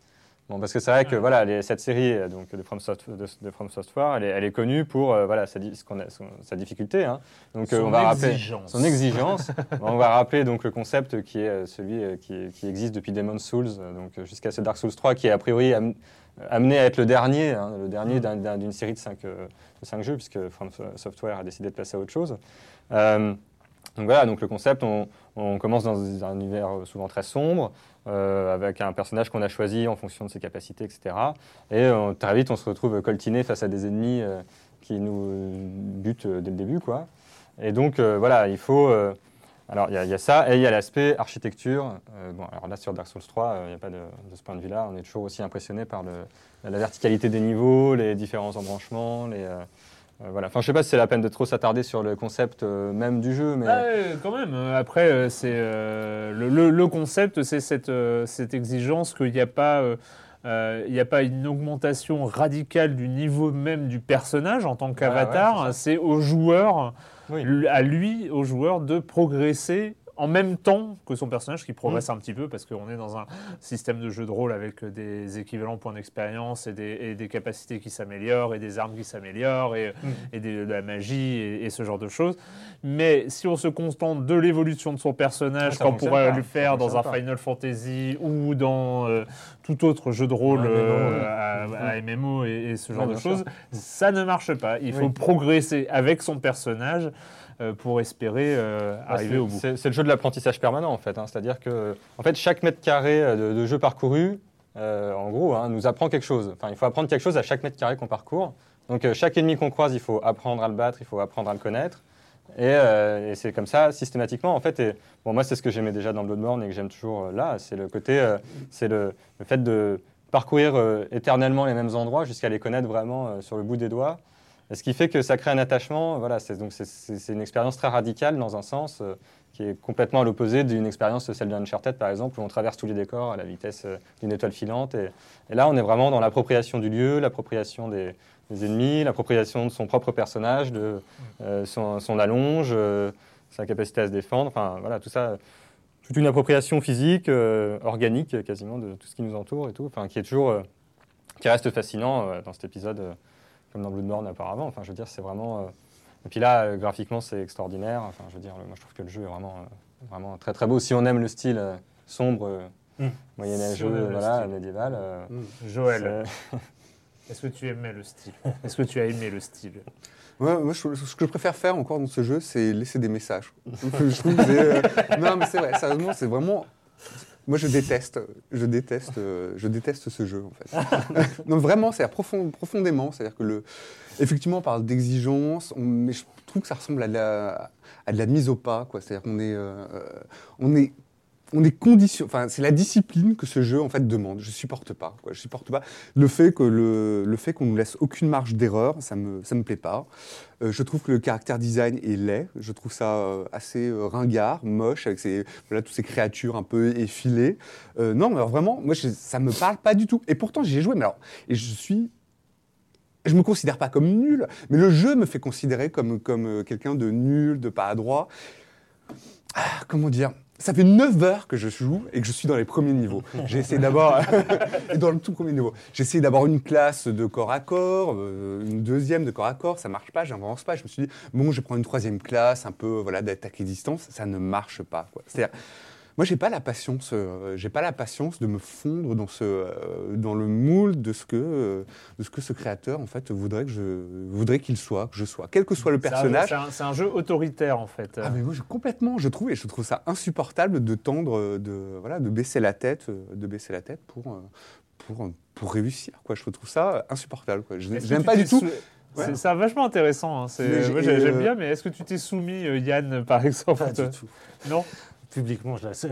Bon, parce que c'est vrai que voilà, les- cette série euh, donc, de, From Soft- de, de From Software, elle est, elle est connue pour euh, voilà, sa, son- difficulté. hein. Donc euh, Son on va rappeler exigence. son exigence. on va rappeler donc le concept qui est euh, celui qui, qui existe depuis Demon's Souls, donc jusqu'à ce Dark Souls 3, qui est a priori am- amené à être le dernier, hein, le dernier d'un- d'une série de 5 de cinq jeux, puisque From Software a décidé de passer à autre chose. Donc voilà, donc le concept, on, on commence dans un univers souvent très sombre, euh, avec un personnage qu'on a choisi en fonction de ses capacités, etc. Et euh, très vite, on se retrouve coltiné face à des ennemis euh, qui nous butent dès le début, quoi. Et donc voilà, il faut. alors il y, a- ça, et il y a l'aspect architecture. Bon, alors là sur Dark Souls 3, euh, il n'y a pas de, de ce point de vue-là. On est toujours aussi impressionné par la verticalité des niveaux, les différents embranchements, les. Euh, voilà. Enfin, je sais pas si c'est la peine de trop s'attarder sur le concept euh, même du jeu, mais Ah, quand même. euh, Après, euh, c'est euh, le, le- le concept, c'est cette, cette exigence qu'il n'y a pas. il n'y a pas une augmentation radicale du niveau même du personnage en tant qu'avatar. ouais, c'est au joueur, Oui. à lui, au joueur, de progresser en même temps que son personnage qui progresse Mm. un petit peu parce qu'on est dans un système de jeu de rôle avec des équivalents points d'expérience et des, et des capacités qui s'améliorent et des armes qui s'améliorent et, Mm. et des- de la magie et, et ce genre de choses. Mais si on se contente de l'évolution de son personnage, Ah, qu'on pourrait ça faire dans un pas. Final Fantasy ou dans euh, tout autre jeu de rôle MMO, euh, oui. à, MMO et, ce genre Ouais, de choses, ça ne marche pas. Il faut progresser avec son personnage pour espérer euh, Ah, arriver au bout. C'est le jeu de l'apprentissage permanent en fait. hein. C'est-à-dire que en fait, chaque mètre carré euh, de, de jeu parcouru, euh, en gros, hein, nous apprend quelque chose. Enfin, il faut apprendre quelque chose à chaque mètre carré qu'on parcourt. Donc euh, chaque ennemi qu'on croise, il faut apprendre à le battre, il faut apprendre à le connaître. Et, euh, et c'est comme ça systématiquement en fait. Et bon, moi, c'est ce que j'aimais déjà dans Bloodborne et que j'aime toujours euh, là. C'est le côté, euh, c'est le, le fait de parcourir euh, éternellement les mêmes endroits jusqu'à les connaître vraiment euh, sur le bout des doigts. Ce qui fait que ça crée un attachement. Voilà, c'est donc c'est- une expérience très radicale dans un sens euh, qui est complètement à l'opposé d'une expérience, celle d'Uncharted par exemple, où on traverse tous les décors à la vitesse euh, d'une étoile filante. Et, là, on est vraiment dans l'appropriation du lieu, l'appropriation des, ennemis, l'appropriation de son propre personnage, de euh, son, allonge, sa capacité à se défendre. Enfin, voilà, tout ça. Toute une appropriation physique, organique quasiment de tout ce qui nous entoure et tout. Enfin, qui est toujours, qui reste fascinant dans cet épisode, comme dans Bloodborne auparavant. Enfin, je veux dire, c'est vraiment. euh, Et puis là, euh, graphiquement, c'est extraordinaire. Enfin, je veux dire, le- moi, je trouve que le jeu est vraiment, euh, vraiment très très beau. Si on aime le style euh, sombre, euh, Mm. Si moyenâgeux, voilà, style. médiéval. euh, Joël, est-ce que tu aimais le style? Est-ce que tu as aimé le style? Ouais, moi, je- ce que je préfère faire encore dans ce jeu, c'est laisser des messages. je trouve que c'est, euh, Non, mais c'est vrai, sérieusement, c'est vraiment. Moi, je déteste, je déteste, je déteste ce jeu, en fait. non, vraiment, c'est profond, profondément. C'est-à-dire que, le... effectivement, on parle d'exigence, mais je trouve que ça ressemble à de la, à de la mise au pas, quoi. C'est-à-dire qu'on euh, on est, on est condition... Enfin, c'est la discipline que ce jeu, en fait, demande. Je supporte pas. Je supporte pas le fait que le, le fait qu'on nous laisse aucune marge d'erreur, ça me, ça me plaît pas. Euh, je trouve que le caractère design est laid. Je trouve ça euh, assez euh, ringard, moche, avec ces, voilà, toutes ces créatures un peu effilées. Non, mais vraiment, moi, je- ça me parle pas du tout. Et pourtant, j'y ai joué, mais alors, et je suis. Je me considère pas comme nul, mais le jeu me fait considérer comme, comme quelqu'un de nul, de pas adroit. Ah, comment dire? Ça fait 9 heures que je joue et que je suis dans les premiers niveaux. J'ai essayé d'abord, dans le tout premier niveau, j'ai d'avoir une classe de corps à corps, euh, une deuxième de corps à corps, ça marche pas, j'avance pas. Je me suis dit, bon, je prends une troisième classe, un peu voilà, d'attaque et distance, ça ne marche pas. C'est-à-dire, moi, j'ai pas la patience, euh, j'ai pas la patience de me fondre dans ce, euh, dans le moule de ce que, euh, de ce que ce créateur en fait voudrait que je, voudrait qu'il soit, que je sois, quel que soit le personnage. C'est un, jeu autoritaire en fait. Ah mais moi je, complètement, je trouve et je trouve ça insupportable de tendre, de voilà, de baisser la tête, de baisser la tête pour pour pour réussir quoi. Je trouve ça insupportable quoi. Je tu pas du tout. Ouais. C'est c'est vachement intéressant. hein. J'aime euh, bien, mais est-ce que tu t'es soumis, euh, Yann, par exemple Pas du tout. Non? Publiquement, je la je.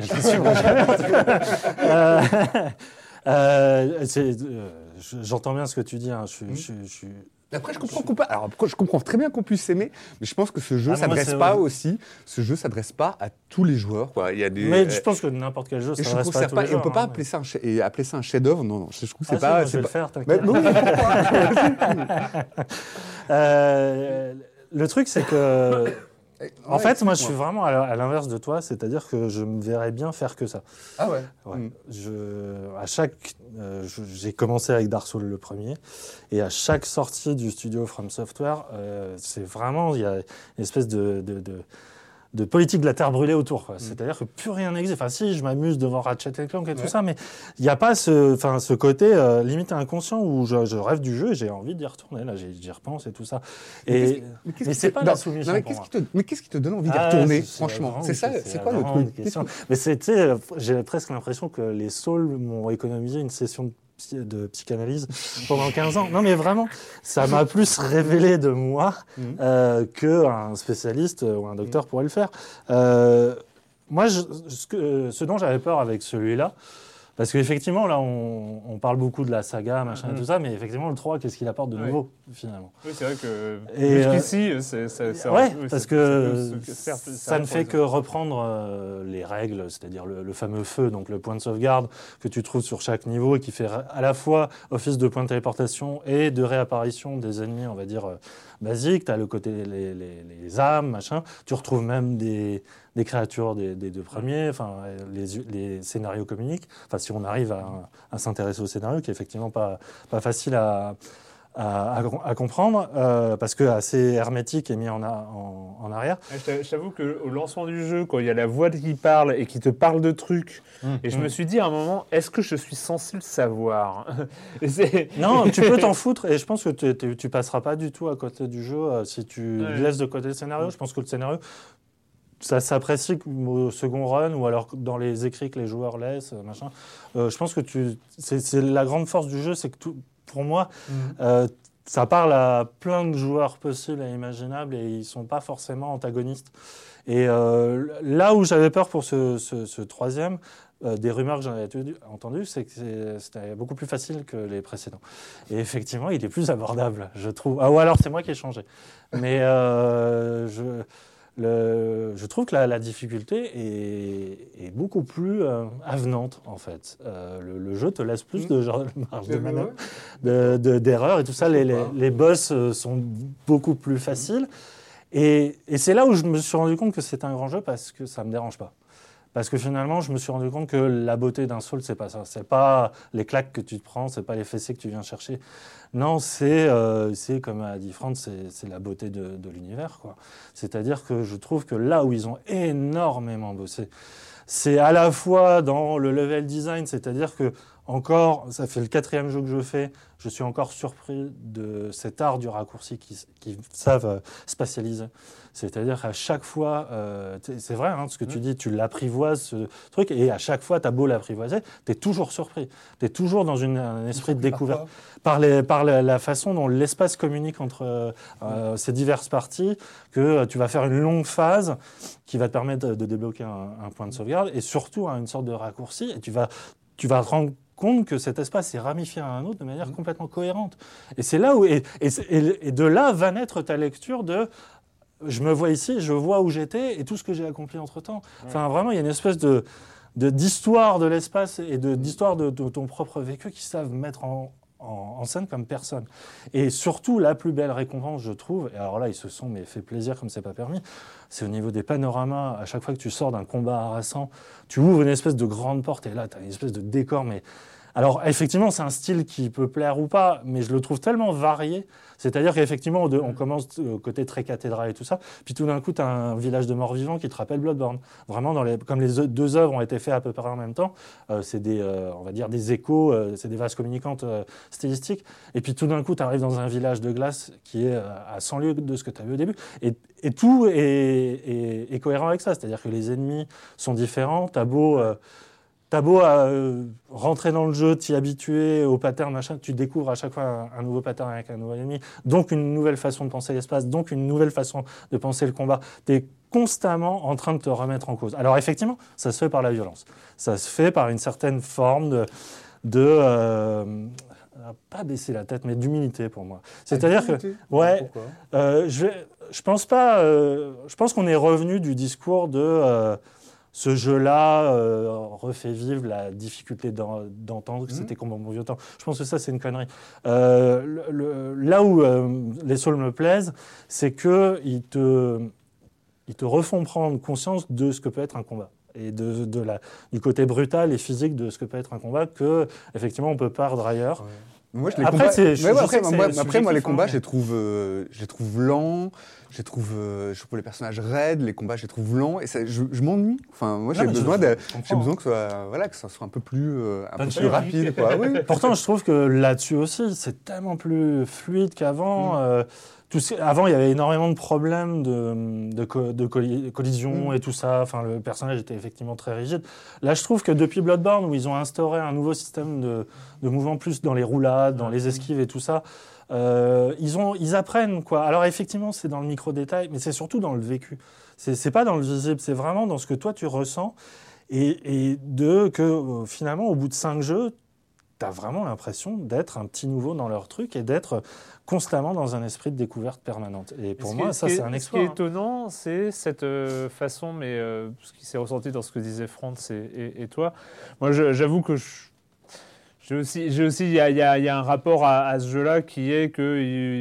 Euh, euh, euh, je- J'entends bien ce que tu dis. hein. Je, je je Après je comprends qu'on peut- alors je comprends très bien qu'on puisse s'aimer, mais je pense que ce jeu Ah non, moi, s'adresse pas aussi, ce jeu s'adresse pas à tous les joueurs quoi. Il y a des Mais je pense que n'importe quel jeu, trouve pas, à tous pas, les et on peut pas hein, appeler ça un et appeler ça un chef-d'œuvre. Non non, je trouve que c'est Ah, si, pas moi, je le faire, Mais- Euh, le truc, c'est que. En Ouais, fait, moi, je suis vraiment à l'inverse de toi, c'est-à-dire que je me verrais bien faire que ça. Ah ouais. Ouais. Mm. Je, à chaque, euh, j'ai commencé avec Dark Souls le premier, et à chaque sortie du studio From Software, euh, c'est vraiment il y a une espèce de, de, de- de politique de la terre brûlée autour. quoi. C'est-à-dire que plus rien n'existe. Enfin, si, je m'amuse devant Ratchet et Clank et tout ça, mais il n'y a pas ce, enfin, ce côté euh, limite inconscient où je, je rêve du jeu et j'ai envie d'y retourner. Là, j'y repense et tout ça. Et Mais qu'est-ce mais qui c'est te- pas non, la soumission non, mais qu'est-ce qui te, qui donne envie d'y Ah, retourner, franchement? C'est ça, c'est quoi le truc? Mais c'est, sais, j'ai presque l'impression que les Souls m'ont économisé une session de, de psychanalyse pendant 15 ans. Non, mais vraiment, ça m'a plus révélé de moi Mhm. euh, qu'un spécialiste ou un docteur pourrait le faire. Euh, moi, je- ce, que- ce dont j'avais peur avec celui-là, parce qu'effectivement, là, on, on parle beaucoup de la saga, machin et Mhm. tout ça, mais effectivement, le 3, qu'est-ce qu'il apporte de nouveau, finalement Oui, c'est vrai que Et, euh, jusqu'ici, c'est- c'est- oui, parce que ça ne fait que reprendre euh, les règles, c'est-à-dire le, le fameux feu, donc le point de sauvegarde que tu trouves sur chaque niveau et qui fait à la fois office de point de téléportation et de réapparition des ennemis, on va dire, euh, basiques. Tu as le côté les, les- les âmes, machin. Tu retrouves même des, des créatures des, des deux premiers, enfin, les, les scénarios communiquent. Enfin, si on arrive à, à s'intéresser au scénario, qui est effectivement pas, pas facile à, à, à- à comprendre, euh, parce que assez hermétique et mis en, a- en, en arrière. Ouais, je t'a- Je t'avoue qu'au lancement du jeu, quand il y a la voix qui parle et qui te parle de trucs, et je Mm. me suis dit à un moment, est-ce que je suis censé le savoir? Non, tu peux t'en foutre et je pense que tu- passeras pas du tout à côté du jeu euh, si tu Ouais. laisses de côté le scénario. Je pense que le scénario, ça s'apprécie au second run ou alors dans les écrits que les joueurs laissent, euh, machin. Euh, je pense que tu, c'est la grande force du jeu, c'est que tout, pour moi, euh, ça parle à plein de joueurs possibles et imaginables et ils sont pas forcément antagonistes. Et euh, là où j'avais peur pour ce, ce- ce troisième, euh, des rumeurs que j'en avais entendu- entendues, c'est que c'était beaucoup plus facile que les précédents. Et effectivement, il est plus abordable, je trouve. Ah, ou alors c'est moi qui ai changé. Mais euh, je, le- je trouve que la, la difficulté est, est beaucoup plus euh, avenante, en fait. Euh, le, le jeu te laisse plus de, genre, de marge de d'erreurs et tout ça. Les, les, pas. les boss euh, sont beaucoup plus faciles. Et, et c'est là où je me suis rendu compte que c'est un grand jeu parce que ça me dérange pas. Parce que finalement, je me suis rendu compte que la beauté d'un Soul, c'est pas ça. C'est pas les claques que tu te prends, c'est pas les fessées que tu viens chercher. Non, c'est, euh, comme a dit Franck, c'est, la beauté de, l'univers. C'est-à-dire que je trouve que là où ils ont énormément bossé, c'est à la fois dans le level design, c'est-à-dire que encore, ça fait le quatrième jeu que je fais, je suis encore surpris de cet art du raccourci qui, qui savent euh, spatialiser. C'est-à-dire qu'à chaque fois, euh, c'est vrai hein, ce que tu dis, tu l'apprivoises ce truc, et à chaque fois, tu as beau l'apprivoiser, tu es toujours surpris. Tu es toujours dans une- un esprit de découverte par, les, par la, la façon dont l'espace communique entre euh, euh, ces diverses parties, que tu vas faire une longue phase qui va te permettre de, de débloquer un, un point de sauvegarde, et surtout hein, une sorte de raccourci, et tu vas, tu vas te rendre compte que cet espace est ramifié à un autre de manière complètement cohérente. Et c'est là où, et, et et- de là va naître ta lecture de je me vois ici, je vois où j'étais et tout ce que j'ai accompli entre temps. Enfin, vraiment, il y a une espèce de de- d'histoire de, l'espace et de- d'histoire de, de ton propre vécu qui savent mettre en, en- scène comme personne. Et surtout, la plus belle récompense, je trouve, et alors là, ils se sont mais fait plaisir comme c'est pas permis, c'est au niveau des panoramas. À chaque fois que tu sors d'un combat harassant, tu ouvres une espèce de grande porte et là, tu as une espèce de décor, mais alors, effectivement, c'est un style qui peut plaire ou pas, mais je le trouve tellement varié. C'est-à-dire qu'effectivement, on commence au côté très cathédrale et tout ça, puis tout d'un coup, tu as un village de morts-vivants qui te rappelle Bloodborne. Vraiment, dans les, comme les deux œuvres ont été faites à peu près en même temps, euh, c'est des, euh, on va dire, des échos, euh, c'est des vases communicantes euh, stylistiques. Et puis tout d'un coup, tu arrives dans un village de glace qui est euh, à 100 lieues de ce que tu as vu au début. Et, et tout est, est- est cohérent avec ça. C'est-à-dire que les ennemis sont différents. Tu as beau. T'as beau euh, rentrer dans le jeu, t'y habituer au pattern, machin, tu découvres à chaque fois un, un nouveau pattern avec un nouveau ennemi, donc une nouvelle façon de penser l'espace, donc une nouvelle façon de penser le combat. Tu es constamment en train de te remettre en cause. Alors effectivement, ça se fait par la violence. Ça se fait par une certaine forme de... de euh, pas baisser la tête, mais d'humilité pour moi. C'est-à-dire que... Ouais, euh, je, je pense pas. je pense qu'on est revenu du discours de ce jeu-là euh, refait vivre la difficulté d'en- d'entendre que c'était comme bon vieux temps. Je pense que ça, c'est une connerie. Euh, le- le- là où euh, les Souls me plaisent, c'est que ils te, ils te refont prendre conscience de ce que peut être un combat et de, de la, du côté brutal et physique de ce que peut être un combat que effectivement on peut perdre ailleurs. Moi, je les Après, combats- c'est- je- Ouais, ouais, je après, moi, c'est après, moi, les subjectif, combats, hein, je les trouve, euh, je les trouve lents. Je les trouve, euh, je trouve les personnages raides. Les combats, je les trouve lents. Et ça, je, je m'ennuie. Enfin, moi, j'ai besoin, je de, besoin que, soit, voilà, que ça soit un peu plus, euh, un peu plus rapide. Quoi. Oui, oui. Pourtant, je trouve que là-dessus aussi, c'est tellement plus fluide qu'avant. Mm. Tout ce- avant, il y avait énormément de problèmes de, de, co- de colli- collision Mm. et tout ça. Enfin, le personnage était effectivement très rigide. Là, je trouve que depuis Bloodborne, où ils ont instauré un nouveau système de, de mouvement plus dans les roulades, dans les esquives et tout ça, euh, ils, ont, ils apprennent quoi. Alors effectivement, c'est dans le micro-détail, mais c'est surtout dans le vécu. C'est c'est pas dans le visible, c'est vraiment dans ce que toi tu ressens. Et, et de que euh, finalement, au bout de cinq jeux, tu as vraiment l'impression d'être un petit nouveau dans leur truc et d'être constamment dans un esprit de découverte permanente. Et pour Ce moi, est- ça, ce c'est est- un Ce exploit. qui est hein. étonnant, c'est cette euh, façon, mais euh, ce qui s'est ressenti dans ce que disait Franz et, et- et toi. Moi, j'avoue que je- j'ai aussi, j'ai aussi, il y a, il y a- il y a un rapport à, à ce jeu-là qui est qu'il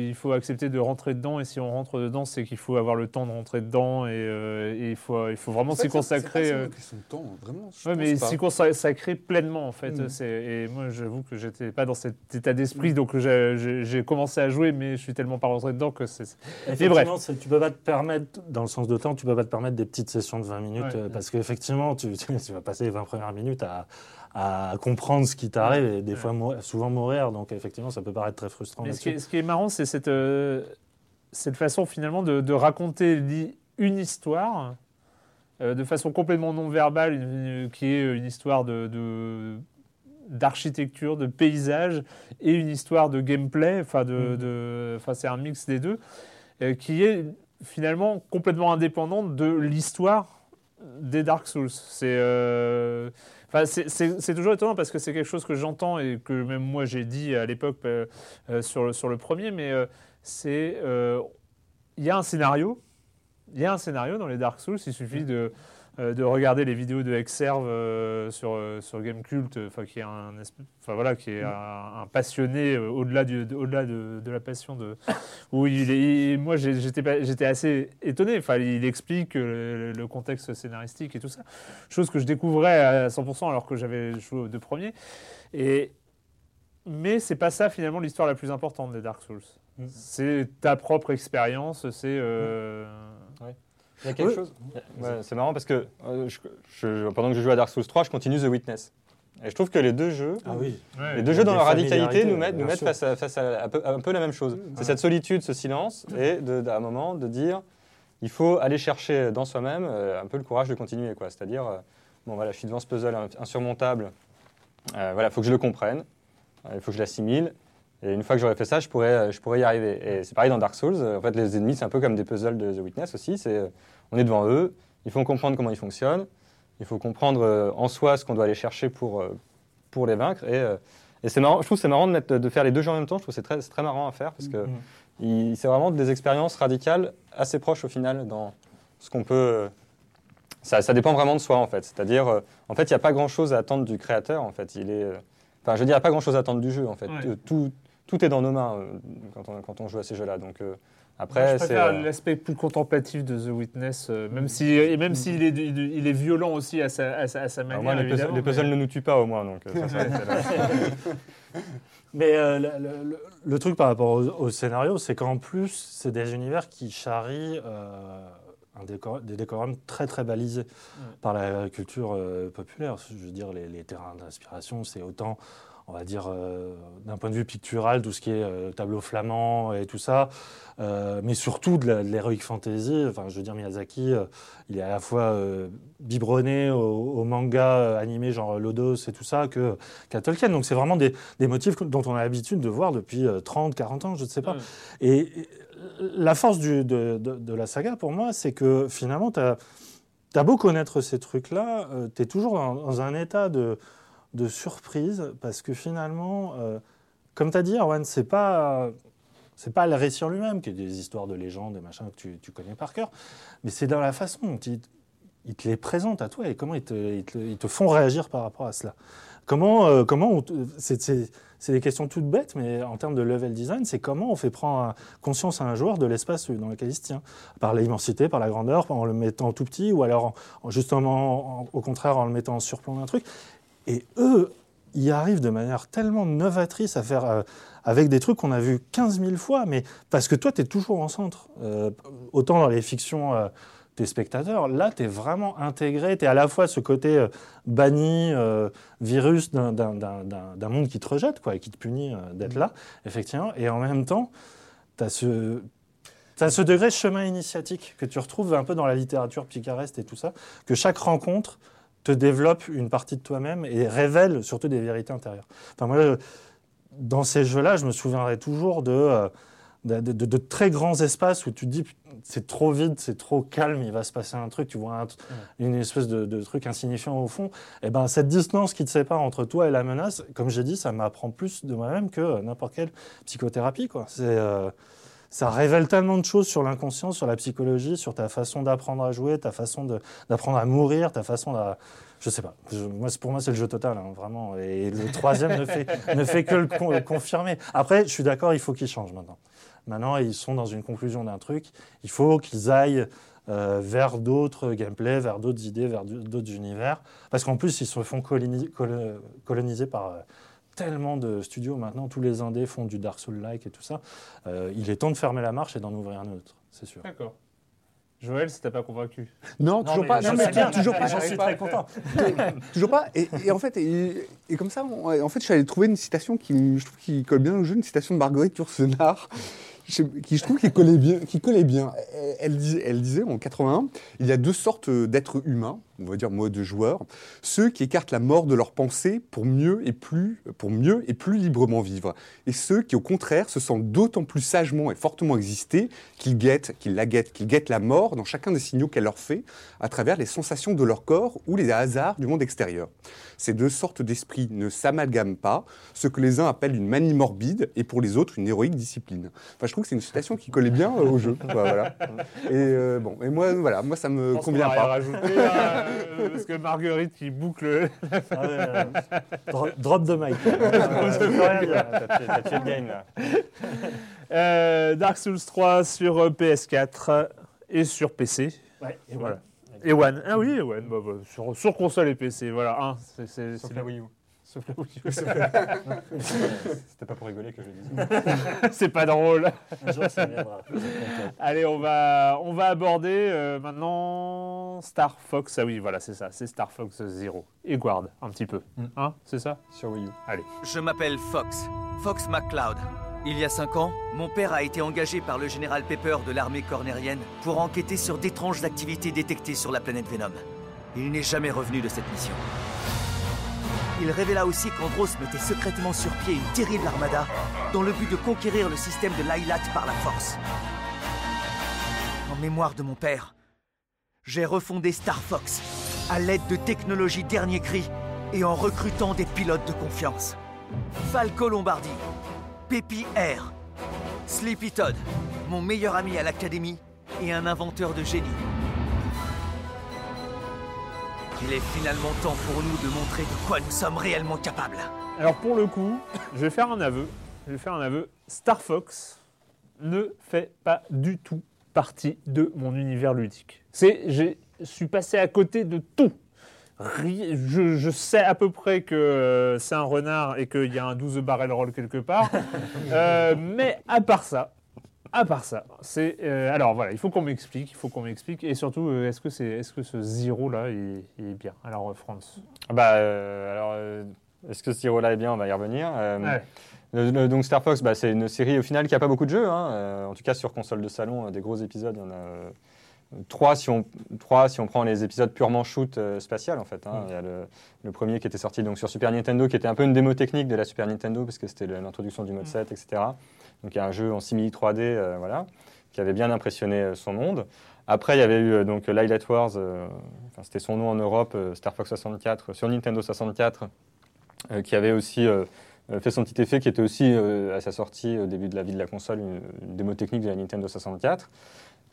il faut accepter de rentrer dedans, et si on rentre dedans, c'est qu'il faut avoir le temps de rentrer dedans, et, euh, et il faut, il faut vraiment s'y consacrer. C'est euh, une question de temps, vraiment. pense mais s'y consacrer pleinement en fait. Mm. C'est- Et moi, j'avoue que j'étais pas dans cet état d'esprit, donc j'ai- commencé à jouer, mais je suis tellement pas rentré dedans que c'est. Effectivement, c'est- tu peux pas te permettre, dans le sens de temps, tu peux pas te permettre des petites sessions de 20 minutes, Ouais. euh, parce qu'effectivement, tu vas passer les 20 premières minutes à, à comprendre ce qui t'arrive et des fois, souvent mourir. Donc, effectivement, ça peut paraître très frustrant. Mais ce qui, est, ce qui est marrant, c'est cette, euh, cette façon finalement de, de raconter li- une histoire euh, de façon complètement non verbale, une- une- qui est une histoire de, de- d'architecture, de paysage, et une histoire de gameplay. Enfin, de, de- enfin, c'est un mix des deux, euh, qui est finalement complètement indépendante de l'histoire des Dark Souls. C'est euh, Enfin, c'est- toujours étonnant parce que c'est quelque chose que j'entends et que même moi j'ai dit à l'époque euh, euh, sur, le- sur le premier, mais euh, c'est. Il y a un scénario. Il y a un scénario dans les Dark Souls, il suffit de, euh, de regarder les vidéos de Exerve euh, sur, euh, sur Gamecult, euh, qui est un, voilà, qui est un, un passionné euh, au-delà du- de, de, de la passion de. Où il est, il- moi j'étais assez étonné. Il explique euh, le, le contexte scénaristique et tout ça, chose que je découvrais à 100% alors que j'avais joué aux deux premiers. Et mais c'est pas ça finalement l'histoire la plus importante des Dark Souls. Mm. C'est ta propre expérience, c'est euh, Il y a quelque Oui. chose. Ouais, c'est marrant parce que euh, je- je- pendant que je joue à Dark Souls 3, je continue The Witness. Et je trouve que les deux jeux, Ah oui. les deux jeux a dans leur radicalité nous mettent, nous face, à, face à un, peu, un peu la même chose. C'est cette solitude, ce silence, et de- d'un moment de dire, il faut aller chercher dans soi-même euh, un peu le courage de continuer. quoi. C'est-à-dire, euh, bon voilà, je suis devant ce puzzle in- insurmontable, euh, voilà, il faut que je le comprenne, euh, il faut que je l'assimile. Et une fois que j'aurai fait ça, je pourrais, euh, je pourrais y arriver. Et c'est pareil dans Dark Souls. euh, En fait, les ennemis, c'est un peu comme des puzzles de The Witness aussi. C'est, euh, on est devant eux, il faut comprendre comment ils fonctionnent, il faut comprendre en soi ce qu'on doit aller chercher pour, pour les vaincre. Et, et c'est marrant, je trouve que c'est marrant de, mettre- de faire les deux jeux en même temps. Je trouve que c'est très, très marrant à faire parce que il- c'est vraiment des expériences radicales assez proches au final dans ce qu'on peut. ça, ça dépend vraiment de soi en fait. C'est-à-dire, en fait, il n'y a pas grand-chose à attendre du créateur. En fait, il est. Enfin, je veux dire, il n'y a pas grand-chose à attendre du jeu en fait. Ouais. Tout, tout est dans nos mains euh, quand, on, quand on joue à ces jeux-là. Donc euh, après, c'est. euh, l'aspect plus contemplatif de The Witness, euh, même si et même s'il est, il, il est violent aussi à sa, à sa, à sa alors manière. moi, les puzzles, les puzzles mais- ne nous tuent pas au moins. Donc, ça, ça. Mais euh, le, le- le- le truc par rapport au, au scénario, c'est qu'en plus, c'est des univers qui charrient euh, un décor, des décorums très très balisés par la culture euh, populaire. Je veux dire, les, les terrains d'inspiration, c'est autant, on va dire, euh, d'un point de vue pictural, tout ce qui est euh, tableau flamand et tout ça, euh, mais surtout de l'heroic fantasy. Enfin, je veux dire, Miyazaki, euh, il est à la fois biberonné au, au manga animé genre Lodos et tout ça que qu'à Tolkien. Donc c'est vraiment des, des motifs dont on a l'habitude de voir depuis euh, 30, 40 ans, je ne sais pas. Et et la force du- de, de- de la saga, pour moi, c'est que finalement, tu as, beau connaître ces trucs-là, tu es toujours dans, dans un état de, de surprise, parce que finalement, euh, comme tu as dit, Erwan, c'est pas... C'est pas le récit en lui-même, qui est des histoires de légendes, des machins que tu, connais par cœur, mais c'est dans la façon dont ils, ils te les présentent à toi et comment ils te, ils te- font réagir par rapport à cela. Comment, euh, comment c'est, des questions toutes bêtes, mais en termes de level design, c'est comment on fait prendre conscience à un joueur de l'espace dans lequel il se tient. Par l'immensité, par la grandeur, en le mettant tout petit, ou alors en- en- justement, en- au contraire, en le mettant en surplomb d'un truc. Et eux, ils arrivent de manière tellement novatrice à faire euh, avec des trucs qu'on a vus 15 000 fois, mais parce que toi, tu es toujours en centre. Euh, autant dans les fictions, euh, tes spectateurs, là, tu es vraiment intégré, tu es à la fois ce côté euh, banni, virus d'un- monde qui te rejette, quoi, et qui te punit d'être là, effectivement, et en même temps, tu as ce... T'as ce degré chemin initiatique que tu retrouves un peu dans la littérature picaresque et tout ça, que chaque rencontre te développe une partie de toi-même et révèle surtout des vérités intérieures. Enfin, moi, je- dans ces jeux-là, je me souviendrai toujours de, euh, de, de- de très grands espaces où tu te dis c'est trop vide, c'est trop calme, il va se passer un truc, tu vois un- une espèce de, de truc insignifiant au fond. Et ben cette distance qui te sépare entre toi et la menace, comme j'ai dit, ça m'apprend plus de moi-même que n'importe quelle psychothérapie. Quoi. C'est, euh, ça révèle tellement de choses sur l'inconscient, sur la psychologie, sur ta façon d'apprendre à jouer, ta façon d'apprendre à mourir, ta façon de... Je sais pas. Je- moi, pour moi, c'est le jeu total, hein, vraiment. Et le troisième ne, fait, ne fait que le con- confirmer. Après, je suis d'accord, il faut qu'ils changent maintenant. Maintenant, ils sont dans une conclusion d'un truc. Il faut qu'ils aillent euh, vers d'autres gameplays, vers d'autres idées, vers d'autres univers. Parce qu'en plus, ils se font coloni- colo- coloniser par euh, tellement de studios maintenant. Tous les indés font du Dark Souls-like et tout ça. Euh, il est temps de fermer la marche et d'en ouvrir un autre, c'est sûr. D'accord. Joël, ça t'a pas convaincu Non, toujours pas. j'en Non, mais sais bien, toujours pas. J'en suis très content. Toujours pas. Et, et en fait, et, et comme ça, on- en fait, je suis allé trouver une citation qui, je trouve, qui colle bien au jeu, une citation de Marguerite Yourcenar, qui je trouve qui collait bien. Qui collait bien. Elle, elle disait, elle disait en 81, il y a deux sortes d'êtres humains. On va dire moi de joueur, ceux qui écartent la mort de leur pensée pour mieux et plus, pour mieux et plus librement vivre, et ceux qui au contraire se sentent d'autant plus sagement et fortement exister qu'ils guettent, qu'ils la guettent, qu'ils guettent la mort dans chacun des signaux qu'elle leur fait à travers les sensations de leur corps ou les hasards du monde extérieur. Ces deux sortes d'esprits ne s'amalgament pas, ce que les uns appellent une manie morbide et pour les autres une héroïque discipline. Enfin, je trouve que c'est une citation qui collait bien euh, au jeu. Voilà. Et euh, bon, et moi, voilà, moi ça me convient pas. rajouter, euh, parce que Marguerite qui boucle. Ah ouais, euh, dro- drop de mic. T'as tué- le game là. Euh, Dark Souls 3 sur euh, PS4 et sur PC. Ouais, et Voilà. Et One. Ah oui, One, bah, bah, sur, sur console et PC, voilà. Hein, c'est- la Wii U. Sauf la Wii U. C'était pas pour rigoler que je le disais. c'est pas drôle. Un jour, ça viendra. Allez, on va, on va aborder euh, maintenant Star Fox. Ah oui, voilà, c'est ça, c'est Star Fox Zero. Et Guard, un petit peu. Mm. Hein, c'est ça? Sur Wii U. Je m'appelle Fox, Fox McCloud. Il y a cinq ans, mon père a été engagé par le général Pepper de l'armée cornérienne pour enquêter sur d'étranges activités détectées sur la planète Venom. Il n'est jamais revenu de cette mission. Il révéla aussi qu'Andros mettait secrètement sur pied une terrible armada dans le but de conquérir le système de l'Ailat par la force. En mémoire de mon père, j'ai refondé Star Fox à l'aide de technologies dernier cri et en recrutant des pilotes de confiance. Falco Lombardi, Peppy Air, Sleepy Todd, mon meilleur ami à l'académie et un inventeur de génie. Il est finalement temps pour nous de montrer de quoi nous sommes réellement capables. Alors pour le coup, je vais faire un aveu. Je vais faire un aveu. Star Fox ne fait pas du tout partie de mon univers ludique. C'est, je suis passé à côté de tout. Je sais à peu près que euh, c'est un renard et qu'il y a un 12 barrel roll quelque part. Euh, mais à part ça, à part ça, c'est euh, alors voilà, il faut qu'on m'explique, il faut qu'on m'explique et surtout euh, est-ce que c'est est-ce que ce zéro là il, il est bien? Alors euh, France. Ah Bah, euh, alors, est-ce que ce Zero-là est bien? On va y revenir. Ouais. le- le- donc Star Fox, bah, c'est une série au final qui a pas beaucoup de jeux. hein. En tout cas, sur console de salon, des gros épisodes, il y en a trois si on, trois si on prend les épisodes purement shoot euh, spatial en fait. hein. Il y a le, le premier qui était sorti donc, sur Super Nintendo, qui était un peu une démo technique de la Super Nintendo, parce que c'était l'introduction du mode 7, etc. Donc il y a un jeu en simili 3D, euh, voilà, qui avait bien impressionné euh, son monde. Après, il y avait eu euh, donc Light Wars, enfin, c'était son nom en Europe, Star Fox 64, sur Nintendo 64, euh, qui avait aussi fait son petit effet, qui était aussi à sa sortie au début de la vie de la console, une, une démo technique de la Nintendo 64.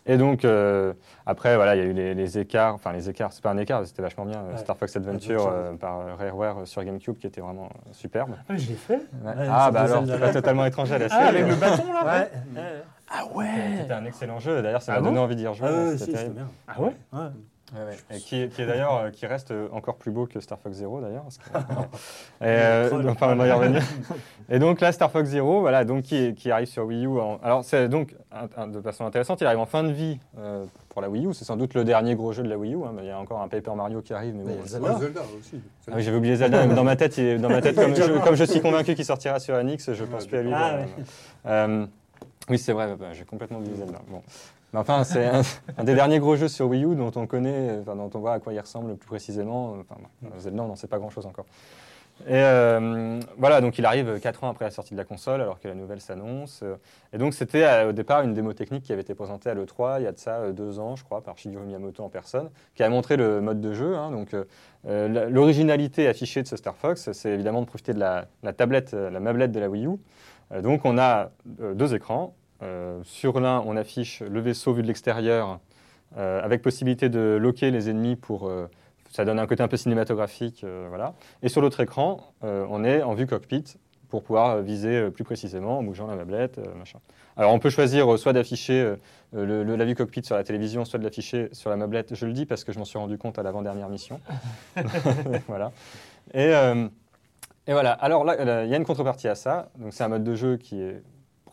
Et donc, euh, après, voilà, il y a eu les, les écarts, enfin les écarts, c'est pas un écart, c'était vachement bien, euh, Ouais. Star Fox Adventure euh, par Rareware sur GameCube, qui était vraiment superbe. Ah, je l'ai fait. Ouais. Ouais, ah, bah alors, t'es pas totalement étranger à la série. Ah avec le bâton là Ouais. ouais. Ah ouais C'était un excellent jeu, d'ailleurs, ça Ah m'a bon donné envie d'y rejouer. Ah ouais, si, bien. Ah ouais Ouais. Ouais, ouais. Et qui, qui est d'ailleurs euh, qui reste euh, encore plus beau que Star Fox Zero d'ailleurs. parce que- Et, euh, Troll. enfin, on va y revenir. Et donc là, Star Fox Zero, voilà, donc qui, qui arrive sur Wii U. en- alors c'est donc un- un- de façon intéressante, il arrive en fin de vie euh, pour la Wii U. C'est sans doute le dernier gros jeu de la Wii U. hein, mais il y a encore un Paper Mario qui arrive, mais bon. Mais c'est- Zelda. Aussi. Ah oui, j'avais oublié Zelda. mais dans ma tête, il- dans ma tête, comme je, comme je suis convaincu qu'il sortira sur NX, je pense plus à lui. Ah ouais. oui, c'est vrai, bah, j'ai complètement oublié Zelda. Bon. Enfin, c'est un, des derniers gros jeux sur Wii U dont on connaît, dont on voit à quoi il ressemble plus précisément. Enfin, Zelda, on n'en sait pas grand-chose encore. Et euh, voilà, donc il arrive 4 ans après la sortie de la console, alors que la nouvelle s'annonce. Et donc c'était euh, au départ une démo technique qui avait été présentée à l'E3 il y a de ça euh, deux ans, je crois, par Shigeru Miyamoto en personne, qui a montré le mode de jeu. hein. donc euh, l'originalité affichée de ce Star Fox, c'est évidemment de profiter de la, la tablette, la mablette de la Wii U. Donc on a deux écrans. Euh, sur l'un, on affiche le vaisseau vu de l'extérieur, euh, avec possibilité de loquer les ennemis pour euh, ça donne un côté un peu cinématographique, euh, voilà. Et sur l'autre écran, euh, on est en vue cockpit pour pouvoir viser plus précisément en bougeant la mablette, euh, machin. Alors on peut choisir soit d'afficher le- le- la vue cockpit sur la télévision, soit de l'afficher sur la mablette. Je le dis parce que je m'en suis rendu compte à l'avant-dernière mission. voilà. Et, et voilà. Alors là, il y a une contrepartie à ça. Donc c'est un mode de jeu qui est-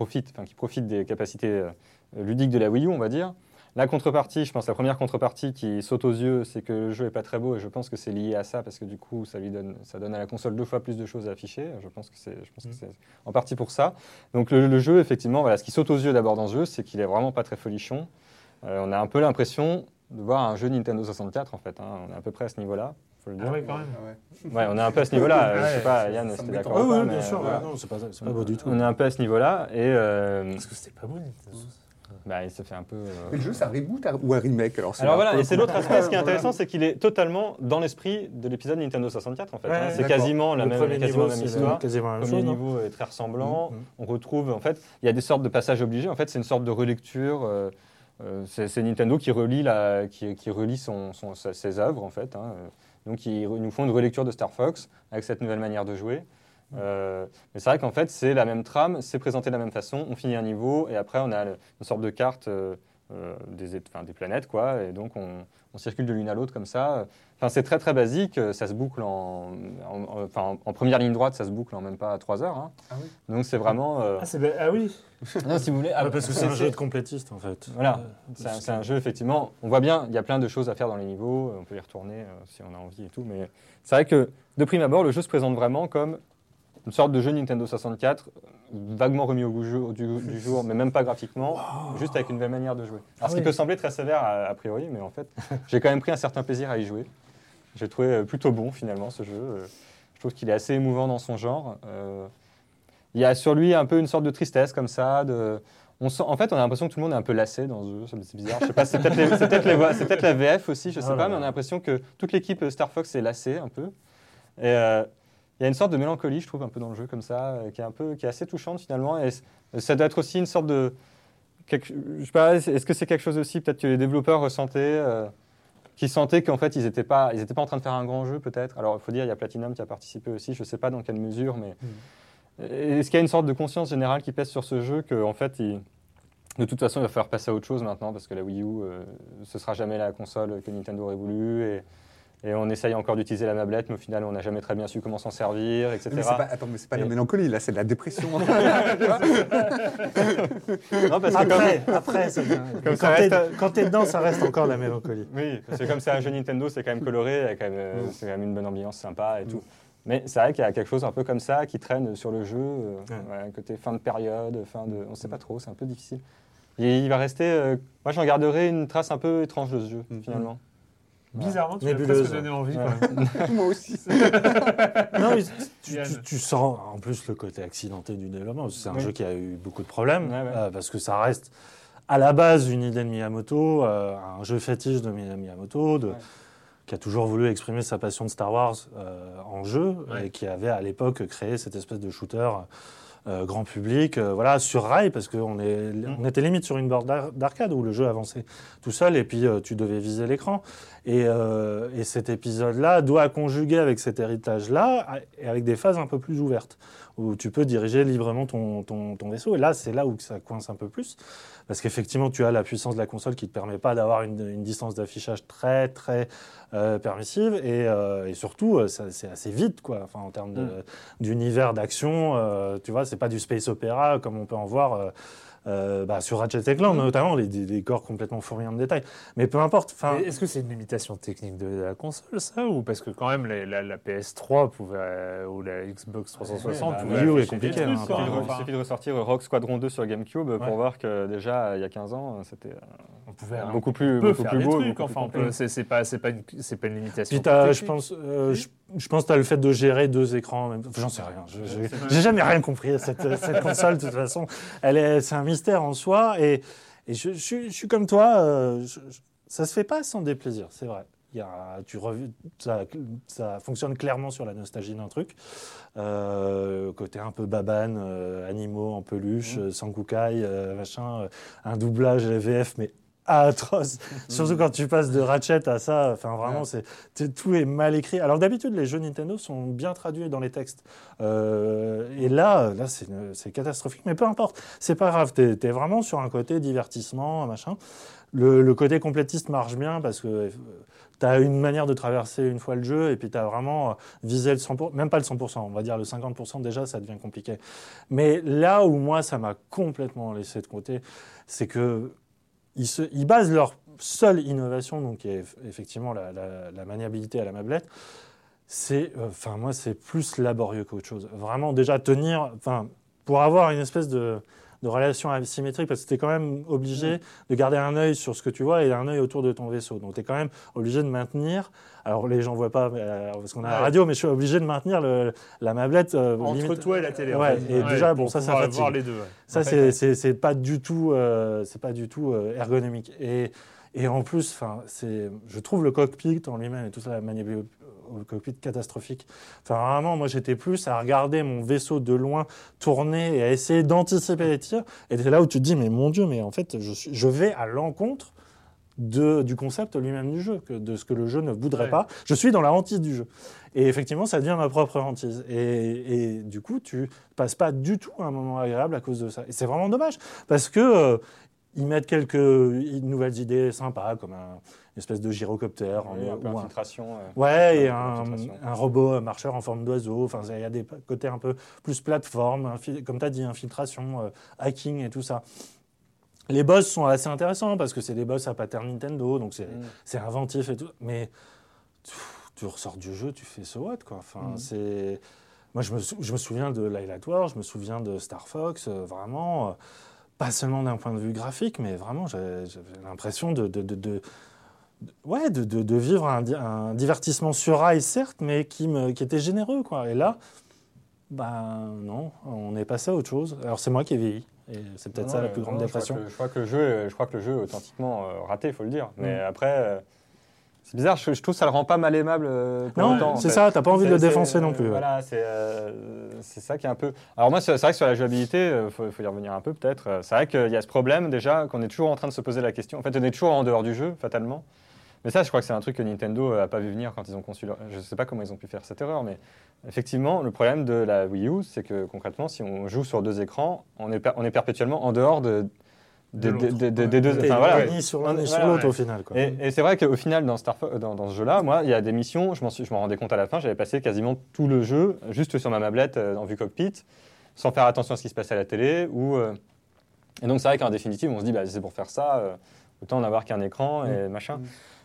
enfin, qui profite des capacités euh, ludiques de la Wii U, on va dire. La contrepartie, je pense, la première contrepartie qui saute aux yeux, c'est que le jeu est pas très beau et je pense que c'est lié à ça parce que du coup, ça lui donne, ça donne à la console deux fois plus de choses à afficher. Je pense que c'est, je pense que c'est en partie pour ça. Donc le, le jeu, effectivement, voilà, ce qui saute aux yeux d'abord dans ce jeu, c'est qu'il est vraiment pas très folichon. Euh, on a un peu l'impression de voir un jeu Nintendo 64 en fait. hein. On est à peu près à ce niveau-là. Faut le dire. Ah ouais, quand même. Ouais, on est un peu à ce niveau-là. euh, je sais pas, ça- Yann, ça si t'es d'accord. Oui, oui, mais, bien sûr. euh, non, c'est pas, c'est pas beau du tout. On est un peu à ce niveau-là et euh, Parce que c'était pas bon. Nintendo. bah, il se fait un peu. euh, Mais le jeu, c'est un reboot hein, ou un remake alors c'est Alors là, voilà, et c'est l'autre aspect, ce qui est intéressant, c'est qu'il est totalement dans l'esprit de l'épisode Nintendo 64 en fait. Ouais, hein. C'est quasiment la Le même, quasiment niveau, même histoire. quasiment Le premier niveau est très ressemblant. Mhm. On retrouve, en fait, il y a des sortes de passages obligés. En fait, c'est une sorte de relecture. euh, euh, c'est c'est Nintendo qui relie, la, qui, qui relie son, son- ses œuvres, en fait. hein. Donc, ils nous font une relecture de Star Fox avec cette nouvelle manière de jouer. Euh, mais c'est vrai qu'en fait, c'est la même trame, c'est présenté de la même façon. On finit un niveau et après, on a le- une sorte de carte euh, euh, des, enfin, des planètes, quoi. Et donc, on, on circule de l'une à l'autre comme ça. Enfin, c'est très très basique. Ça se boucle en, en- en- enfin, en première ligne droite, ça se boucle en même pas 3 heures. hein. Ah oui. Donc, c'est vraiment. euh, Ah, ah oui. non, si vous voulez. Ouais, parce que c'est un jeu de complétiste en fait. Voilà. Euh, C'est un, jeu, effectivement. On voit bien, il y a plein de choses à faire dans les niveaux. On peut y retourner euh, si on a envie et tout. Mais c'est vrai que, de prime abord, le jeu se présente vraiment comme une sorte de jeu Nintendo 64, euh, vaguement remis au goût du, du jour, mais même pas graphiquement, juste avec une nouvelle manière de jouer. Alors, ce qui peut sembler très sévère a, a priori, mais en fait, j'ai quand même pris un certain plaisir à y jouer. J'ai trouvé euh, plutôt bon, finalement, ce jeu. Euh, Je trouve qu'il est assez émouvant dans son genre. Euh, Il y a sur lui un peu une sorte de tristesse comme ça. De... On sent, en fait, on a l'impression que tout le monde est un peu lassé dans ce jeu. C'est bizarre. Je sais pas, c'est peut-être les- la VF aussi, je sais Oh là pas, mais on a l'impression que toute l'équipe Star Fox est lassée un peu. Et euh, il y a une sorte de mélancolie, je trouve, un peu dans le jeu comme ça, euh, qui est un peu, qui est assez touchante finalement. Et ça doit être aussi une sorte de, quelque- je sais pas, est-ce que c'est quelque chose aussi peut-être que les développeurs ressentaient, euh, qui sentaient qu'en fait ils n'étaient pas, ils étaient pas en train de faire un grand jeu peut-être? Alors il faut dire, il y a Platinum qui a participé aussi. Je sais pas dans quelle mesure, mais est-ce qu'il y a une sorte de conscience générale qui pèse sur ce jeu que en fait il- de toute façon, il va falloir passer à autre chose maintenant parce que la Wii U, euh, ce sera jamais la console que Nintendo aurait voulu. Et, et on essaye encore d'utiliser la tablette, mais au final, on n'a jamais très bien su comment s'en servir, etc. Mais c'est pas, attends, mais c'est pas de la mélancolie, là, c'est de la dépression. Non, parce que comme- Après, après, c'est. Comme ça quand t'es reste- quand t'es dedans, ça reste encore la mélancolie. Oui, parce que comme c'est un jeu Nintendo, c'est quand même coloré, il y a quand même, euh, c'est quand même une bonne ambiance sympa et tout. Mais c'est vrai qu'il y a quelque chose un peu comme ça qui traîne sur le jeu, euh, ouais, côté fin de période, fin de, on sait pas trop, c'est un peu difficile. Et il va rester, euh, moi j'en garderai une trace un peu étrange de ce jeu finalement. Bizarrement, tu m'as presque donné envie. quand même. Moi aussi. Non, mais tu, Yann. tu- tu sens en plus le côté accidenté du développement. C'est un jeu qui a eu beaucoup de problèmes Ouais, ouais. euh, parce que ça reste à la base une idée de Miyamoto, euh, un jeu fétiche de Mi- Miyamoto, de, Ouais. qui a toujours voulu exprimer sa passion de Star Wars euh, en jeu Ouais. et qui avait à l'époque créé cette espèce de shooter. euh, grand public, euh, voilà, sur rail, parce qu'on Mm. on était limite sur une borne d'ar- d'arcade où le jeu avançait tout seul et puis euh, tu devais viser l'écran. Et, euh, et cet épisode-là doit conjuguer avec cet héritage-là et avec des phases un peu plus ouvertes où tu peux diriger librement ton, ton, ton vaisseau. Et là, c'est là où ça coince un peu plus. Parce qu'effectivement, tu as la puissance de la console qui ne te permet pas d'avoir une, une distance d'affichage très, très euh, permissive. Et, euh, et surtout, c'est assez vite, quoi. Enfin, en termes de- d'univers d'action, tu vois, c'est pas du space opéra comme on peut en voir. Euh, bah, sur Ratchet Clank notamment, les, des décors complètement fournis en détail. Mais peu importe. Est-ce que c'est une limitation technique de la console, ça Ou parce que quand même, les- la, la PS3 pouvait, euh, ou la Xbox 360 bah, pouvait compliqué, trucs, hein, quoi, Il suffit, de, ressortir Rock Squadron 2 sur GameCube pour Ouais. voir que déjà il y a 15 ans c'était euh, On pouvait on beaucoup plus, peut beaucoup faire plus des beau. trucs, beaucoup enfin, c'est c'est pas, c'est pas, une- c'est pas une limitation. Puis t'as, je pense, euh, je, je pense que tu as le fait de gérer deux écrans. même. Enfin, J'en sais rien. J'ai jamais rien compris à cette, cette console. De toute façon, elle est, c'est un mystère en soi. Et, et je, je suis- je suis comme toi. euh, je- je- ça se fait pas sans déplaisir, c'est vrai. Il y a, tu ça, ça fonctionne clairement sur la nostalgie d'un truc. Euh, côté un peu babane, euh, animaux en peluche, euh, Sankukai, euh, machin, un doublage VF, mais atroce. Surtout quand tu passes de Ratchet à ça, enfin vraiment, c'est, tout est mal écrit. Alors d'habitude, les jeux Nintendo sont bien traduits dans les textes. Euh, et là, là c'est, catastrophique, mais peu importe, c'est pas grave. T'es, t'es vraiment sur un côté divertissement, machin. Le, le côté complétiste marche bien parce que tu as une manière de traverser une fois le jeu et puis tu as vraiment euh, visé le 100%, même pas le 100%, on va dire le 50% déjà, ça devient compliqué. Mais là où moi, ça m'a complètement laissé de côté, c'est que ils, se, ils basent leur seule innovation, donc qui est eff- effectivement la maniabilité à la mablette, c'est, euh, enfin moi, c'est plus laborieux qu'autre chose. Vraiment, déjà tenir, enfin, pour avoir une espèce de, de relation asymétrique parce que tu es quand même Mm. obligé de garder un œil sur ce que tu vois et un œil autour de ton vaisseau. Donc tu es quand même obligé de maintenir. Alors les gens voient pas euh, parce qu'on a la radio, mais je suis obligé de maintenir le- la mablette euh, Entre limite- toi et la télé. en Ouais, fait. et déjà, bon, ça, ça fatigue. voir les deux. ouais. Ça, c'est- pas du tout, euh, c'est pas du tout ergonomique. Et, et en plus, enfin, c'est, je trouve le cockpit en lui-même et tout ça, la manip- le cockpit catastrophique. Enfin, vraiment, moi, j'étais plus à regarder mon vaisseau de loin tourner et à essayer d'anticiper les tirs. Et c'est là où tu te dis, mais mon Dieu, mais en fait, je, suis, je vais à l'encontre de, du concept lui-même du jeu, que, de ce que le jeu ne voudrait Ouais. pas. Je suis dans la hantise du jeu. Et effectivement, ça devient ma propre hantise. Et, et du coup, tu passes pas du tout un moment agréable à cause de ça. Et c'est vraiment dommage, parce que euh, ils mettent quelques nouvelles idées sympas, comme un, une espèce de gyrocoptère. Oui, en- un peu ou un- infiltration. euh, Ouais, et un un, un robot marcheur en forme d'oiseau. Enfin, il y a des côtés un peu plus plateforme, comme tu as dit, infiltration, euh, hacking et tout ça. Les boss sont assez intéressants parce que c'est des boss à pattern Nintendo, donc c'est Mm. inventif et tout. Mais tu ressors du jeu, tu fais so what, quoi. Enfin, Mm. c'est... Moi, je me, sou- je me souviens de Lilatoire, je me souviens de Star Fox, euh, vraiment, euh, pas seulement d'un point de vue graphique, mais vraiment, j'avais l'impression de, de, de- de- de- ouais, de, de- de vivre un, di- un divertissement sur rail, certes, mais qui, me, qui était généreux, quoi. Et là, ben non, on est passé à autre chose. Alors, c'est moi qui ai vieilli, et c'est peut-être ça la plus grande non, dépression. Je crois, que, je crois que le jeu, je crois que le jeu est authentiquement euh, raté, il faut le dire. Mais Mm. après, euh, c'est bizarre. Je, je trouve que ça le rend pas mal aimable. euh, pour Non, autant, en c'est fait. ça, t'as pas envie de C'est- le c'est- défoncer non plus, ouais. Voilà, c'est c'est ça qui est un peu. Alors moi, c'est c'est vrai que sur la jouabilité, il faut, faut y revenir un peu peut-être. C'est vrai qu'il y a ce problème déjà qu'on est toujours en train de se poser la question. En fait, on est toujours en dehors du jeu, fatalement. Mais ça, je crois que c'est un truc que Nintendo n'a pas vu venir quand ils ont conçu leur... Je ne sais pas comment ils ont pu faire cette erreur, mais effectivement, le problème de la Wii U, c'est que concrètement, si on joue sur deux écrans, on est, per- on est perpétuellement en dehors de, De de- de- de- des deux... Enfin, voilà. ni sur l'un ni sur l'autre ouais. au final. Quoi. Et, et c'est vrai qu'au final, dans, Star Fo- dans, dans ce jeu-là, moi, il y a des missions, je m'en je m'en rendais compte à la fin, j'avais passé quasiment tout le jeu juste sur ma mablette euh, en vue cockpit, sans faire attention à ce qui se passait à la télé. Ou, euh, Et donc c'est vrai qu'en définitive, on se dit, bah, c'est pour faire ça, euh, autant n'avoir qu'un écran et machin.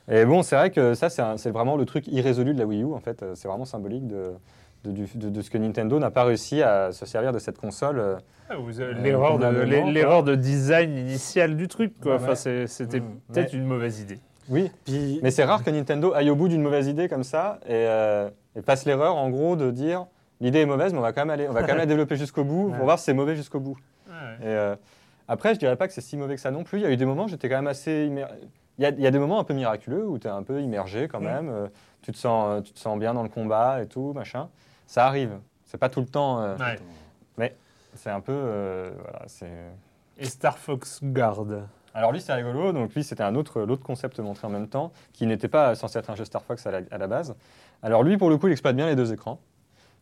Et bon, c'est vrai que ça, c'est vraiment le truc irrésolu de la Wii U, en fait. Euh, C'est vraiment symbolique de, de, du- de- de ce que Nintendo n'a pas réussi à se servir de cette console. euh, Ah, Euh, L'erreur de, design initial du truc, quoi. Ouais, Enfin, ouais. c'était Mm. peut-être Mais- une mauvaise idée. Oui, Puis, Mais c'est rare que Nintendo aille au bout d'une mauvaise idée comme ça et, euh, et passe l'erreur en gros de dire l'idée est mauvaise mais on va quand même aller, on va quand même la développer jusqu'au bout Ouais. pour voir si c'est mauvais jusqu'au bout. Et euh, après je dirais pas que c'est si mauvais que ça non plus. Il y a eu des moments où j'étais quand même assez immer- il y, a, il y a des moments un peu miraculeux où tu es un peu immergé quand même. euh, tu te sens euh, tu te sens bien dans le combat et tout machin. Ça arrive. C'est pas tout le temps. euh, Ouais. C'est un peu euh, voilà. Et Star Fox Guard. Alors lui c'est rigolo, donc lui c'était un autre, l'autre concept montré en même temps, qui n'était pas censé être un jeu Star Fox à la, à la base. Alors lui pour le coup il exploite bien les deux écrans,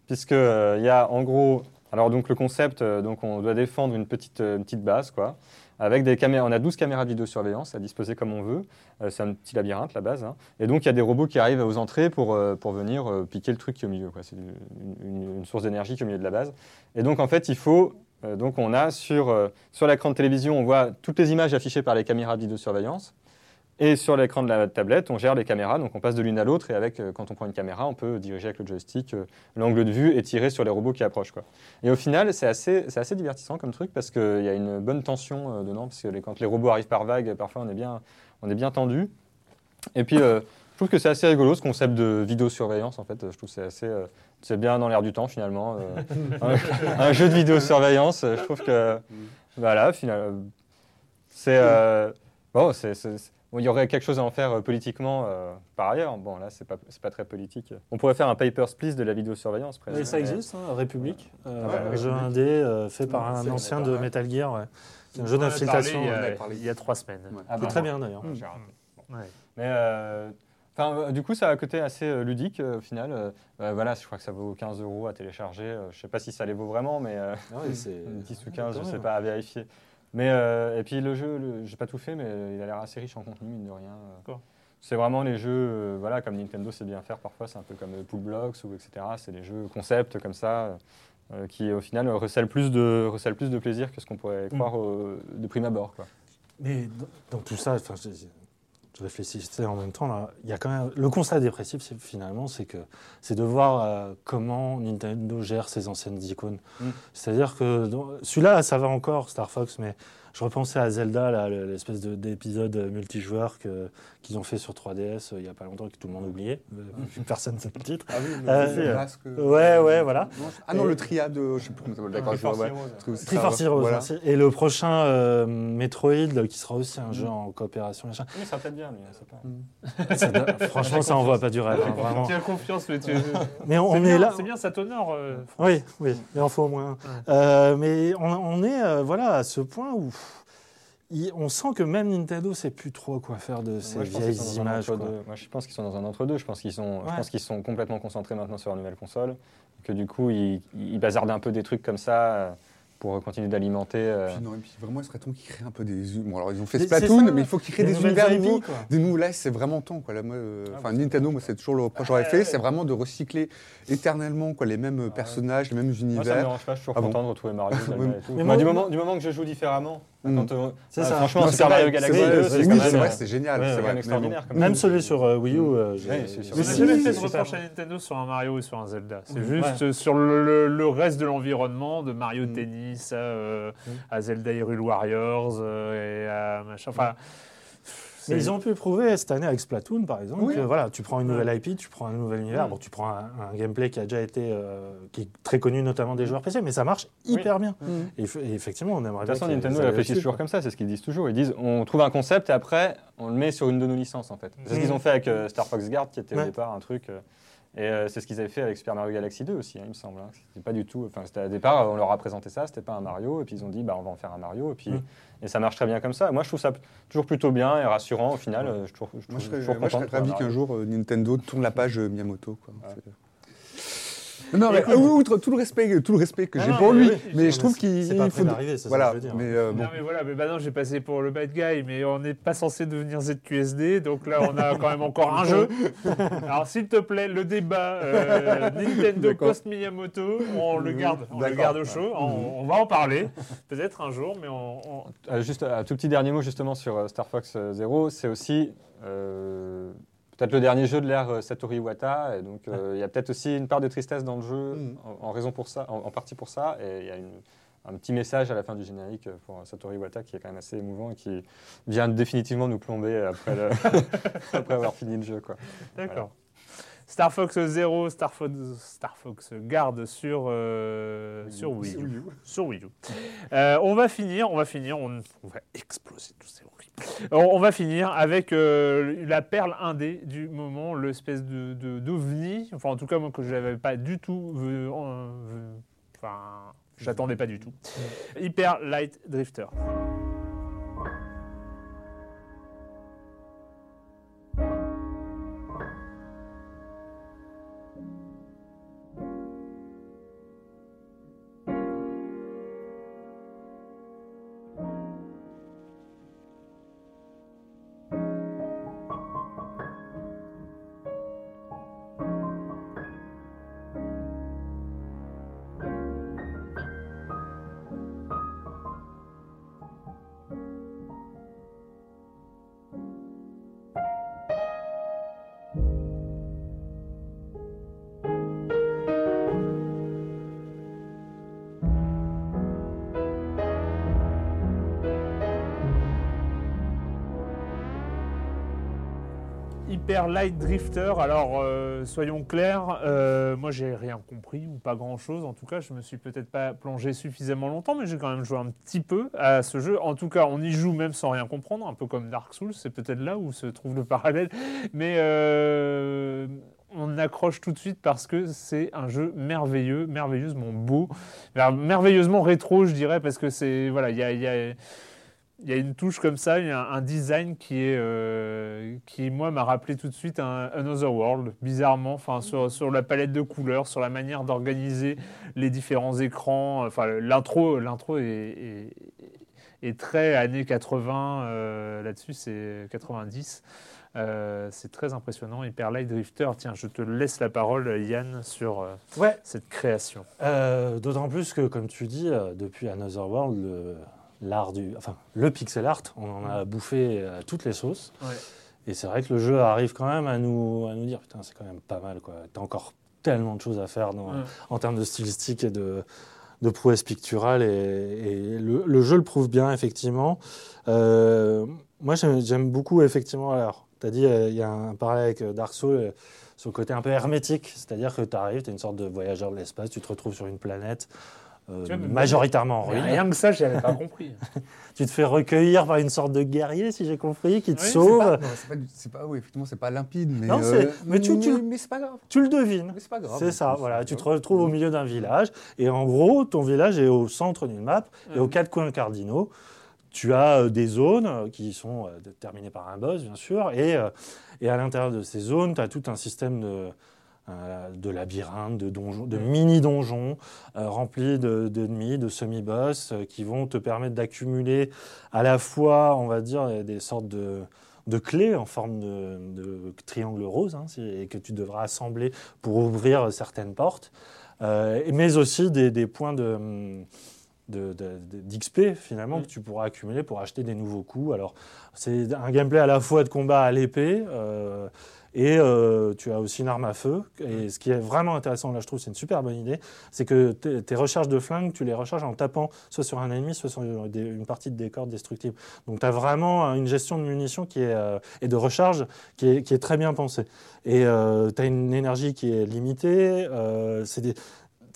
puisque euh, il y a en gros, alors donc le concept, euh, donc on doit défendre une petite, euh, une petite base quoi, avec des caméras, on a 12 caméras de vidéosurveillance à disposer comme on veut, Euh, c'est un petit labyrinthe la base, hein. et donc il y a des robots qui arrivent aux entrées pour, euh, pour venir euh, piquer le truc qui est au milieu, c'est une, source d'énergie qui est au milieu de la base. Et donc en fait il faut donc on a sur, sur l'écran de télévision, on voit toutes les images affichées par les caméras de vidéosurveillance. Et sur l'écran de la tablette, on gère les caméras, donc on passe de l'une à l'autre. Et avec, euh, quand on prend une caméra, on peut diriger avec le joystick euh, l'angle de vue et tirer sur les robots qui approchent. Quoi. Et au final, c'est assez, c'est assez divertissant comme truc parce qu'il y a une bonne tension euh, dedans. Parce que les- quand les robots arrivent par vague, parfois on est bien, on est bien tendu. Et puis, euh, je trouve que c'est assez rigolo ce concept de vidéosurveillance. En fait, je trouve que c'est assez, c'est bien dans l'air du temps finalement. un, un jeu de vidéosurveillance, je trouve que voilà, finalement, c'est bon, c'est- bon, il y aurait quelque chose à en faire euh, politiquement euh, par ailleurs. Bon, là, c'est pas, c'est pas très politique. On pourrait faire un Papers, Please de la vidéosurveillance. presque. Mais ça existe, hein, République, euh, Ouais, un jeu République. indé euh, fait par un c'est- ancien de a Metal Gear. Ouais. C'est un jeu d'infiltration. il y a- trois semaines. Ouais. Ah, qui est bah, très bien d'ailleurs. Ouais. Mais euh, enfin, euh, du coup, ça a un côté assez euh, ludique euh, au final. Euh, euh, voilà, je crois que ça vaut 15 euros à télécharger. Euh, je sais pas si ça les vaut vraiment, mais euh, Ah ouais, c'est 10 ou 15, je quand sais pas, à vérifier. Mais euh, et puis le jeu, le- j'ai pas tout fait, mais il a l'air assez riche en contenu, mine de rien. euh. D'accord. C'est vraiment les jeux, euh, voilà, comme Nintendo sait bien faire parfois, c'est un peu comme euh, Pool Blocks ou etc. C'est des jeux concept comme ça, euh, qui au final euh, recèlent plus de recèlent plus de plaisir que ce qu'on pourrait croire euh, de prime abord. Quoi. Mais dans, dans tout ça, enfin, je- réfléchissais en même temps, là, il y a quand même le constat dépressif finalement, c'est que c'est de voir euh, comment Nintendo gère ses anciennes icônes. Mm. C'est-à-dire que celui-là, ça va encore, Star Fox, mais je repensais à Zelda, l'espèce de- d'épisode multijoueur que- qu'ils ont fait sur 3DS euh, il n'y a pas longtemps, que tout le monde oubliait, euh, personne ne sait le titre. Ah oui, le- Euh, le masque, ouais, ouais, voilà. Ah non, Et- le triade, euh, je sais plus comment ça s'appelle. D'accord, je vois. ouais. Triforce Heroes, voilà. merci. Et le prochain euh, Metroid, qui sera aussi un jeu en coopération. machin. Oui, ça peut-être bien, mais c'est pas. Ça doit- franchement, ça envoie pas du rêve, hein, vraiment. Tu as confiance, mais tu. Mais on, C'est on bien, est là. C'est bien, ça t'honore. euh, Oui, oui, il en faut au moins. Euh, mais on, on est euh, voilà, à ce point où pff, il- on sent que même Nintendo sait plus trop quoi faire de ces Moi, vieilles images. quoi. Moi, je pense qu'ils sont dans un entre-deux. Je pense qu'ils sont, je Ouais. pense qu'ils sont complètement concentrés maintenant sur la nouvelle console. Que du coup, ils, ils bazardent un peu des trucs comme ça euh, pour continuer d'alimenter. euh, Puis non, et puis vraiment, il serait temps qu'ils créent un peu des. Bon, alors ils ont fait Des- Splatoon, ça, mais il faut qu'ils créent des univers nouveaux. Des nouveaux, là, c'est vraiment temps. Quoi. Là, moi, euh, Ah, enfin, Nintendo, moi, c'est toujours le reproche que j'aurais fait, c'est vraiment de recycler éternellement quoi, les mêmes personnages, les mêmes Moi, ça me univers. dérange pas. Je suis toujours Ah bon content de retrouver Mario. Zelda Oui. et tout. Mais Moi, moi- du, moment, du moment que je joue différemment. Mm. Quand, euh, C'est euh, ça. Franchement, Super Mario vrai, Galaxy c'est vrai, 2, c'est- vrai, euh, génial. c'est quand vrai. même mais extraordinaire. comme Même celui sur euh, Wii U. euh, c'est sûr. J'ai j'ai- jamais fait de reproche à. Nintendo sur un Mario ou sur un Zelda. C'est juste euh, sur le, reste de l'environnement, de Mario Mm. Tennis à, euh, Mm. Zelda Hyrule Warriors euh, et à machin. Enfin, Mais ils ont pu prouver cette année avec Splatoon, par exemple, Oui. que voilà, tu prends une nouvelle IP, tu prends un nouvel univers, Mm. bon, tu prends un, un gameplay qui a déjà été, euh, qui est très connu notamment des joueurs PC, mais ça marche hyper bien. Et, eff- et effectivement, on aimerait De toute façon, Nintendo là-dessus, toujours comme ça, c'est ce qu'ils disent toujours. Ils disent on trouve un concept et après on le met sur une de nos licences en fait. C'est ce qu'ils ont fait avec euh, Star Fox Guard qui était Ouais. au départ un truc. euh, et euh, c'est ce qu'ils avaient fait avec Super Mario Galaxy 2 aussi, hein, il me semble. hein. C'était pas du tout. Enfin, c'était à départ, on leur a présenté ça, c'était pas un Mario, et puis ils ont dit bah on va en faire un Mario, et puis. Et ça marche très bien comme ça. Moi, je trouve ça toujours plutôt bien et rassurant au final. euh, Je trouve, je Moi, trouve- je serais, moi, je ravi qu'un jour euh, Nintendo tourne la page euh, Miyamoto. Quoi. Ouais. Non, mais euh, outre tout le respect, tout le respect que Ah j'ai pour lui, oui, mais je trouve qu'il faut. d'arriver, c'est ça Voilà, que je veux dire. mais euh, bon. Non mais voilà, mais maintenant j'ai passé pour le bad guy, mais on n'est pas censé devenir ZQSD, donc là on a quand même encore un jeu. Alors s'il te plaît, le débat euh, Nintendo post Miyamoto, on le garde, on le garde au chaud, on, on va en parler, peut-être un jour, mais on, on- Euh, juste un tout petit dernier mot justement sur euh, Star Fox euh, Zero, c'est aussi euh, peut-être le dernier jeu de l'ère euh, Satoru Iwata, et donc euh, il y a peut-être aussi une part de tristesse dans le jeu, Mm. en, en raison pour ça, en, en partie pour ça, et il y a une- un petit message à la fin du générique euh, pour Satoru Iwata qui est quand même assez émouvant et qui vient définitivement nous plomber après, le- après avoir fini le jeu. D'accord. Star Fox Zero, Star Fox, Star Fox Guard sur, euh, sur Wii U. Sur Wii U. Euh, on va finir, on va finir, on, on va exploser tout, c'est horrible. On, on va finir avec euh, la perle indé du moment, l'espèce de, de d'ovni, enfin en tout cas moi que je n'avais pas du tout vu, euh, vu- enfin j'attendais pas du tout. Hyper Light Drifter. Hyper Light Drifter, alors euh, soyons clairs, euh, moi j'ai rien compris ou pas grand chose. En tout cas, je me suis peut-être pas plongé suffisamment longtemps, mais j'ai quand même joué un petit peu à ce jeu. En tout cas, on y joue même sans rien comprendre, un peu comme Dark Souls, c'est peut-être là où se trouve le parallèle. Mais euh, on accroche tout de suite parce que c'est un jeu merveilleux, merveilleusement beau, mer- merveilleusement rétro, je dirais, parce que c'est voilà, il y a il y a une touche comme ça, il y a un, design qui est euh, qui moi m'a rappelé tout de suite un Another World, bizarrement, enfin sur, sur la palette de couleurs, sur la manière d'organiser les différents écrans. Enfin l'intro l'intro est, est, est très années 80 euh, là-dessus, c'est 90. Euh, c'est très impressionnant. Hyper Light Drifter, tiens, je te laisse la parole, Yann, sur euh, Ouais, cette création. Euh, D'autant plus que, comme tu dis, depuis Another World, le- l'art du, enfin, le pixel art, on en a bouffé à toutes les sauces. Ouais. Et c'est vrai que le jeu arrive quand même à nous, à nous dire putain, c'est quand même pas mal, quoi. T'as encore tellement de choses à faire dans- Ouais. en termes de stylistique et de, de prouesse picturale. Et, et le, le jeu le prouve bien, effectivement. Euh, moi, j'aime beaucoup, effectivement. Alors, tu as dit, euh, il y a un parallèle avec euh, Dark Souls. euh, sur le côté un peu hermétique, c'est-à-dire que tu arrives, tu es une sorte de voyageur de l'espace, tu te retrouves sur une planète euh, majoritairement en Mais ruine. Rien que ça, j'avais pas compris. Tu te fais recueillir par une sorte de guerrier, si j'ai compris, qui te Oui, sauve. C'est pas, pas, oui, effectivement, c'est pas limpide, mais, Non, euh, c'est- mais tu- tu- mais c'est pas grave. Tu le devines. Mais c'est pas grave. C'est ça, voilà. Tu te retrouves au milieu d'un village et en gros, ton village est au centre d'une map et aux quatre coins cardinaux, tu as euh, des zones euh, qui sont euh, déterminées par un boss, bien sûr, et, et à l'intérieur de ces zones, tu as tout un système de, euh, de labyrinthes, de, donjons, de mini-donjons euh, remplis de- d'ennemis, de, semi-boss euh, qui vont te permettre d'accumuler à la fois, on va dire, des sortes de de clés en forme de, de triangle rose, hein, et que tu devras assembler pour ouvrir certaines portes, mais aussi des, des points de, de- de- de- d'XP finalement que tu pourras accumuler pour acheter des nouveaux coups. Alors c'est un gameplay à la fois de combat à l'épée euh, et euh, tu as aussi une arme à feu. Et ce qui est vraiment intéressant là, je trouve, c'est une super bonne idée, c'est que tes, recharges de flingue, tu les recharges en tapant soit sur un ennemi, soit sur une partie de décor destructible. Donc tu as vraiment une gestion de munitions qui est, euh, et de recharge qui est, très bien pensée. Et tu as une énergie qui est limitée. euh,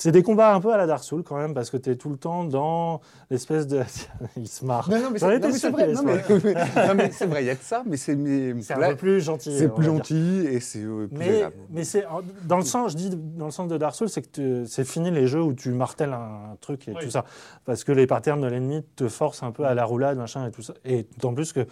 c'est des combats un peu à la Dark Souls quand même, parce que tu es tout le temps dans l'espèce de. Il se marre. Non, non, mais c'est vrai. Non, mais, se non, mais c'est vrai, il y a de ça, mais c'est mais, C'est un peu plus gentil. c'est plus gentil et c'est euh, plus Mais, agréable. mais c'est dans le sens, je dis dans le sens de Dark Souls, c'est que tu- c'est fini les jeux où tu martèles un truc et Oui. tout ça, parce que les patterns de l'ennemi te forcent un peu à la roulade, machin et tout ça. Et d'autant plus que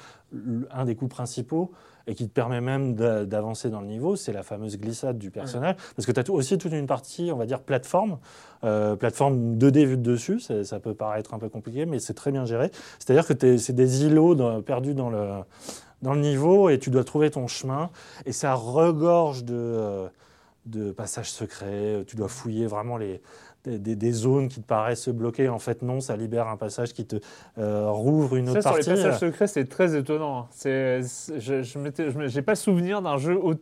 un des coups principaux et qui te permet même d'a- d'avancer dans le niveau, c'est la fameuse glissade du personnage, parce que tu as aussi toute une partie, on va dire plateforme, euh, plateforme 2D vue de dessus. Ça peut paraître un peu compliqué, mais c'est très bien géré. C'est-à-dire que c'est des îlots dans- perdus dans le dans le niveau et tu dois trouver ton chemin. Et ça regorge de, euh, de passages secrets. Tu dois fouiller vraiment les, des, des- des zones qui te paraissent bloquées. En fait, non, ça libère un passage qui te euh, rouvre une autre Ça, sur partie. les passages secrets, c'est très étonnant. C'est, je, j'ai pas souvenir d'un jeu. au-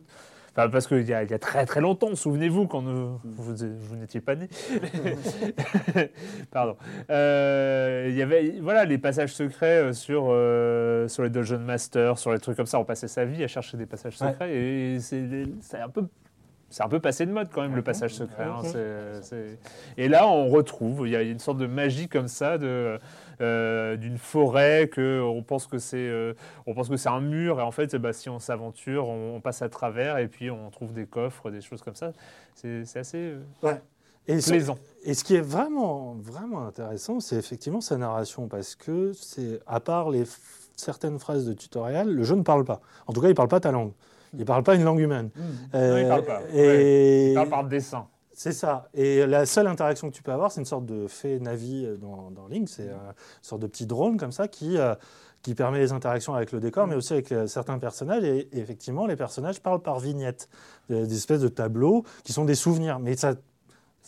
Enfin, parce qu'il y, y a très très longtemps, souvenez-vous, quand nous- vous, vous n'étiez pas né. Pardon. Euh, il y avait voilà, les passages secrets euh, sur, euh, sur les Dungeon Masters, sur les trucs comme ça. On passait sa vie à chercher des passages Ouais. secrets et c'est, c'est un peu. C'est un peu passé de mode quand même le passage secret. hein. C'est- c'est- Et là, on retrouve, il y a une sorte de magie comme ça, de, euh, d'une forêt que on pense que c'est, euh, on pense que c'est un mur et en fait, bah, si on s'aventure, on, on passe à travers et puis on trouve des coffres, des choses comme ça. C'est, assez euh, Ouais. Et, ce- plaisant. et ce qui est vraiment, vraiment intéressant, c'est effectivement sa narration, parce que c'est, à part les certaines phrases de tutoriel, le jeu ne parle pas. En tout cas, il ne parle pas ta langue. Il ne parle pas une langue humaine. Non, il parle pas. Euh, Et Il parle par dessin. C'est ça. Et la seule interaction que tu peux avoir, c'est une sorte de fée Navi euh, dans, dans Link. C'est euh, une sorte de petit drone comme ça qui, euh, qui permet les interactions avec le décor, mais aussi avec euh, certains personnages. Et, et effectivement, les personnages parlent par vignettes, des, des espèces de tableaux qui sont des souvenirs. Mais ça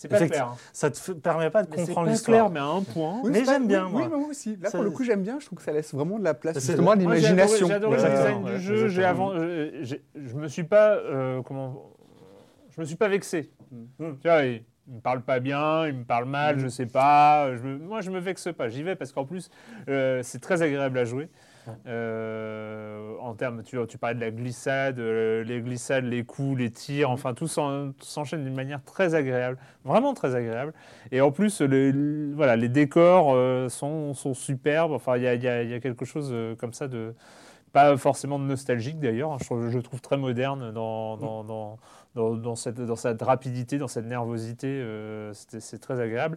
C'est pas clair. hein. ça ne te permet pas de comprendre pas l'histoire. clair, mais à un point. Oui, Mais j'aime bien, oui, moi. Oui, moi aussi. Là, Ça- pour le coup, j'aime bien. Je trouve que ça laisse vraiment de la place C'est- justement à j'ai l'imagination. adoré- J'ai adoré, Ouais, le design ouais, du jeu. J'ai avant, euh, j'ai- je me suis pas euh, comment, je me suis pas vexé. Mm. Tu vois, il, il me parle pas bien, il me parle mal, je sais pas. Je me- moi, je me vexe pas. J'y vais parce qu'en plus, euh, c'est très agréable à jouer. Euh, en termes, tu, tu parlais de la glissade, euh, les glissades, les coups, les tirs, enfin tout s'en- tout s'enchaîne d'une manière très agréable, vraiment très agréable. Et en plus, le- le- voilà, les décors euh, sont, sont superbes. Enfin, il y a, il y a- il y a quelque chose comme ça de pas forcément de nostalgique d'ailleurs. hein. Je, trouve- je trouve très moderne dans, dans, dans, dans, dans cette, dans cette rapidité, dans cette nervosité. euh, c'est très agréable.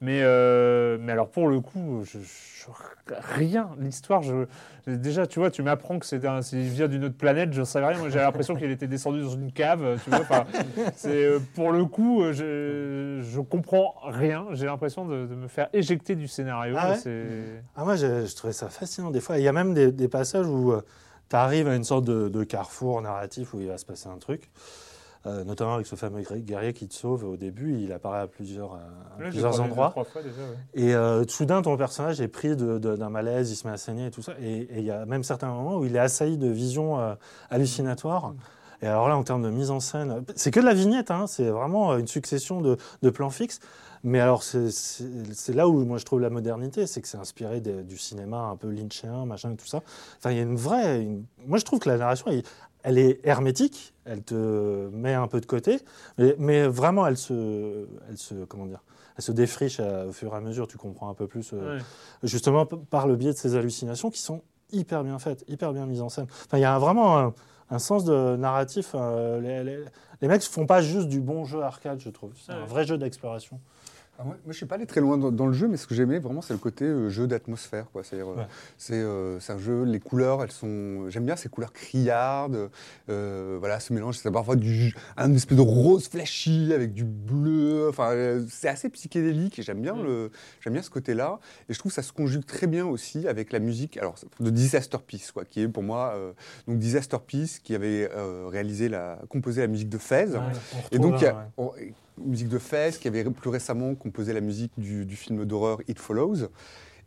Mais, euh, mais alors pour le coup, je, je- rien. L'histoire, je, déjà, tu vois, tu m'apprends que c'est un, vient d'une autre planète, je savais rien. Moi, j'ai l'impression qu'il était descendu dans une cave. Tu vois, c'est euh, pour le coup, euh, je, je comprends rien. J'ai l'impression de, de me faire éjecter du scénario. Ah ouais Ah, moi, je, je trouvais ça fascinant des fois. Il y a même des, des passages où tu arrives à une sorte de, de carrefour narratif où il va se passer un truc. Euh, notamment avec ce fameux guerrier- qui te sauve au début. Il apparaît à plusieurs, à Ouais, j'ai plusieurs endroits. déjà, ouais. Et euh, soudain, ton personnage est pris d'un malaise, il se met à saigner et tout ça. Et il y a même certains moments où il est assailli de visions euh, hallucinatoires. Et alors là, en termes de mise en scène, c'est que de la vignette, hein, c'est vraiment une succession de, de plans fixes. Mais alors, c'est- là où moi je trouve la modernité, c'est que c'est inspiré du cinéma un peu lynchien, machin, tout ça. Enfin, il y a une vraie. une- Moi, je trouve que la narration, elle, elle est hermétique, elle te met un peu de côté, mais, mais vraiment, elle se, elle se, comment dire, elle se défriche à- au fur et à mesure. Tu comprends un peu plus, euh, Ouais. justement par le biais de ces hallucinations qui sont hyper bien faites, hyper bien mises en scène. Enfin, il y a vraiment un, un sens de narratif. euh, les, les, les mecs font pas juste du bon jeu arcade, je trouve. C'est un vrai jeu d'exploration. Ah, moi, moi, je ne suis pas allé très loin dans, dans le jeu, mais ce que j'aimais vraiment, c'est le côté euh, jeu d'atmosphère. euh, Ouais. c'est euh, c'est un jeu, les couleurs, elles sont. J'aime bien ces couleurs criardes. euh, voilà, ce mélange, c'est parfois du, un espèce de rose flashy avec du bleu. Enfin, euh, c'est assez psychédélique et j'aime bien, Mm. le, bien ce côté-là. Et je trouve que ça se conjugue très bien aussi avec la musique alors, de Disaster Peace, quoi, qui est pour moi. euh, donc, Disaster Peace, qui avait euh, réalisé la, composé la musique de Fez. Ouais, Et donc, a- ouais. on- musique de Fez, qui avait plus récemment composé la musique du, du film d'horreur It Follows,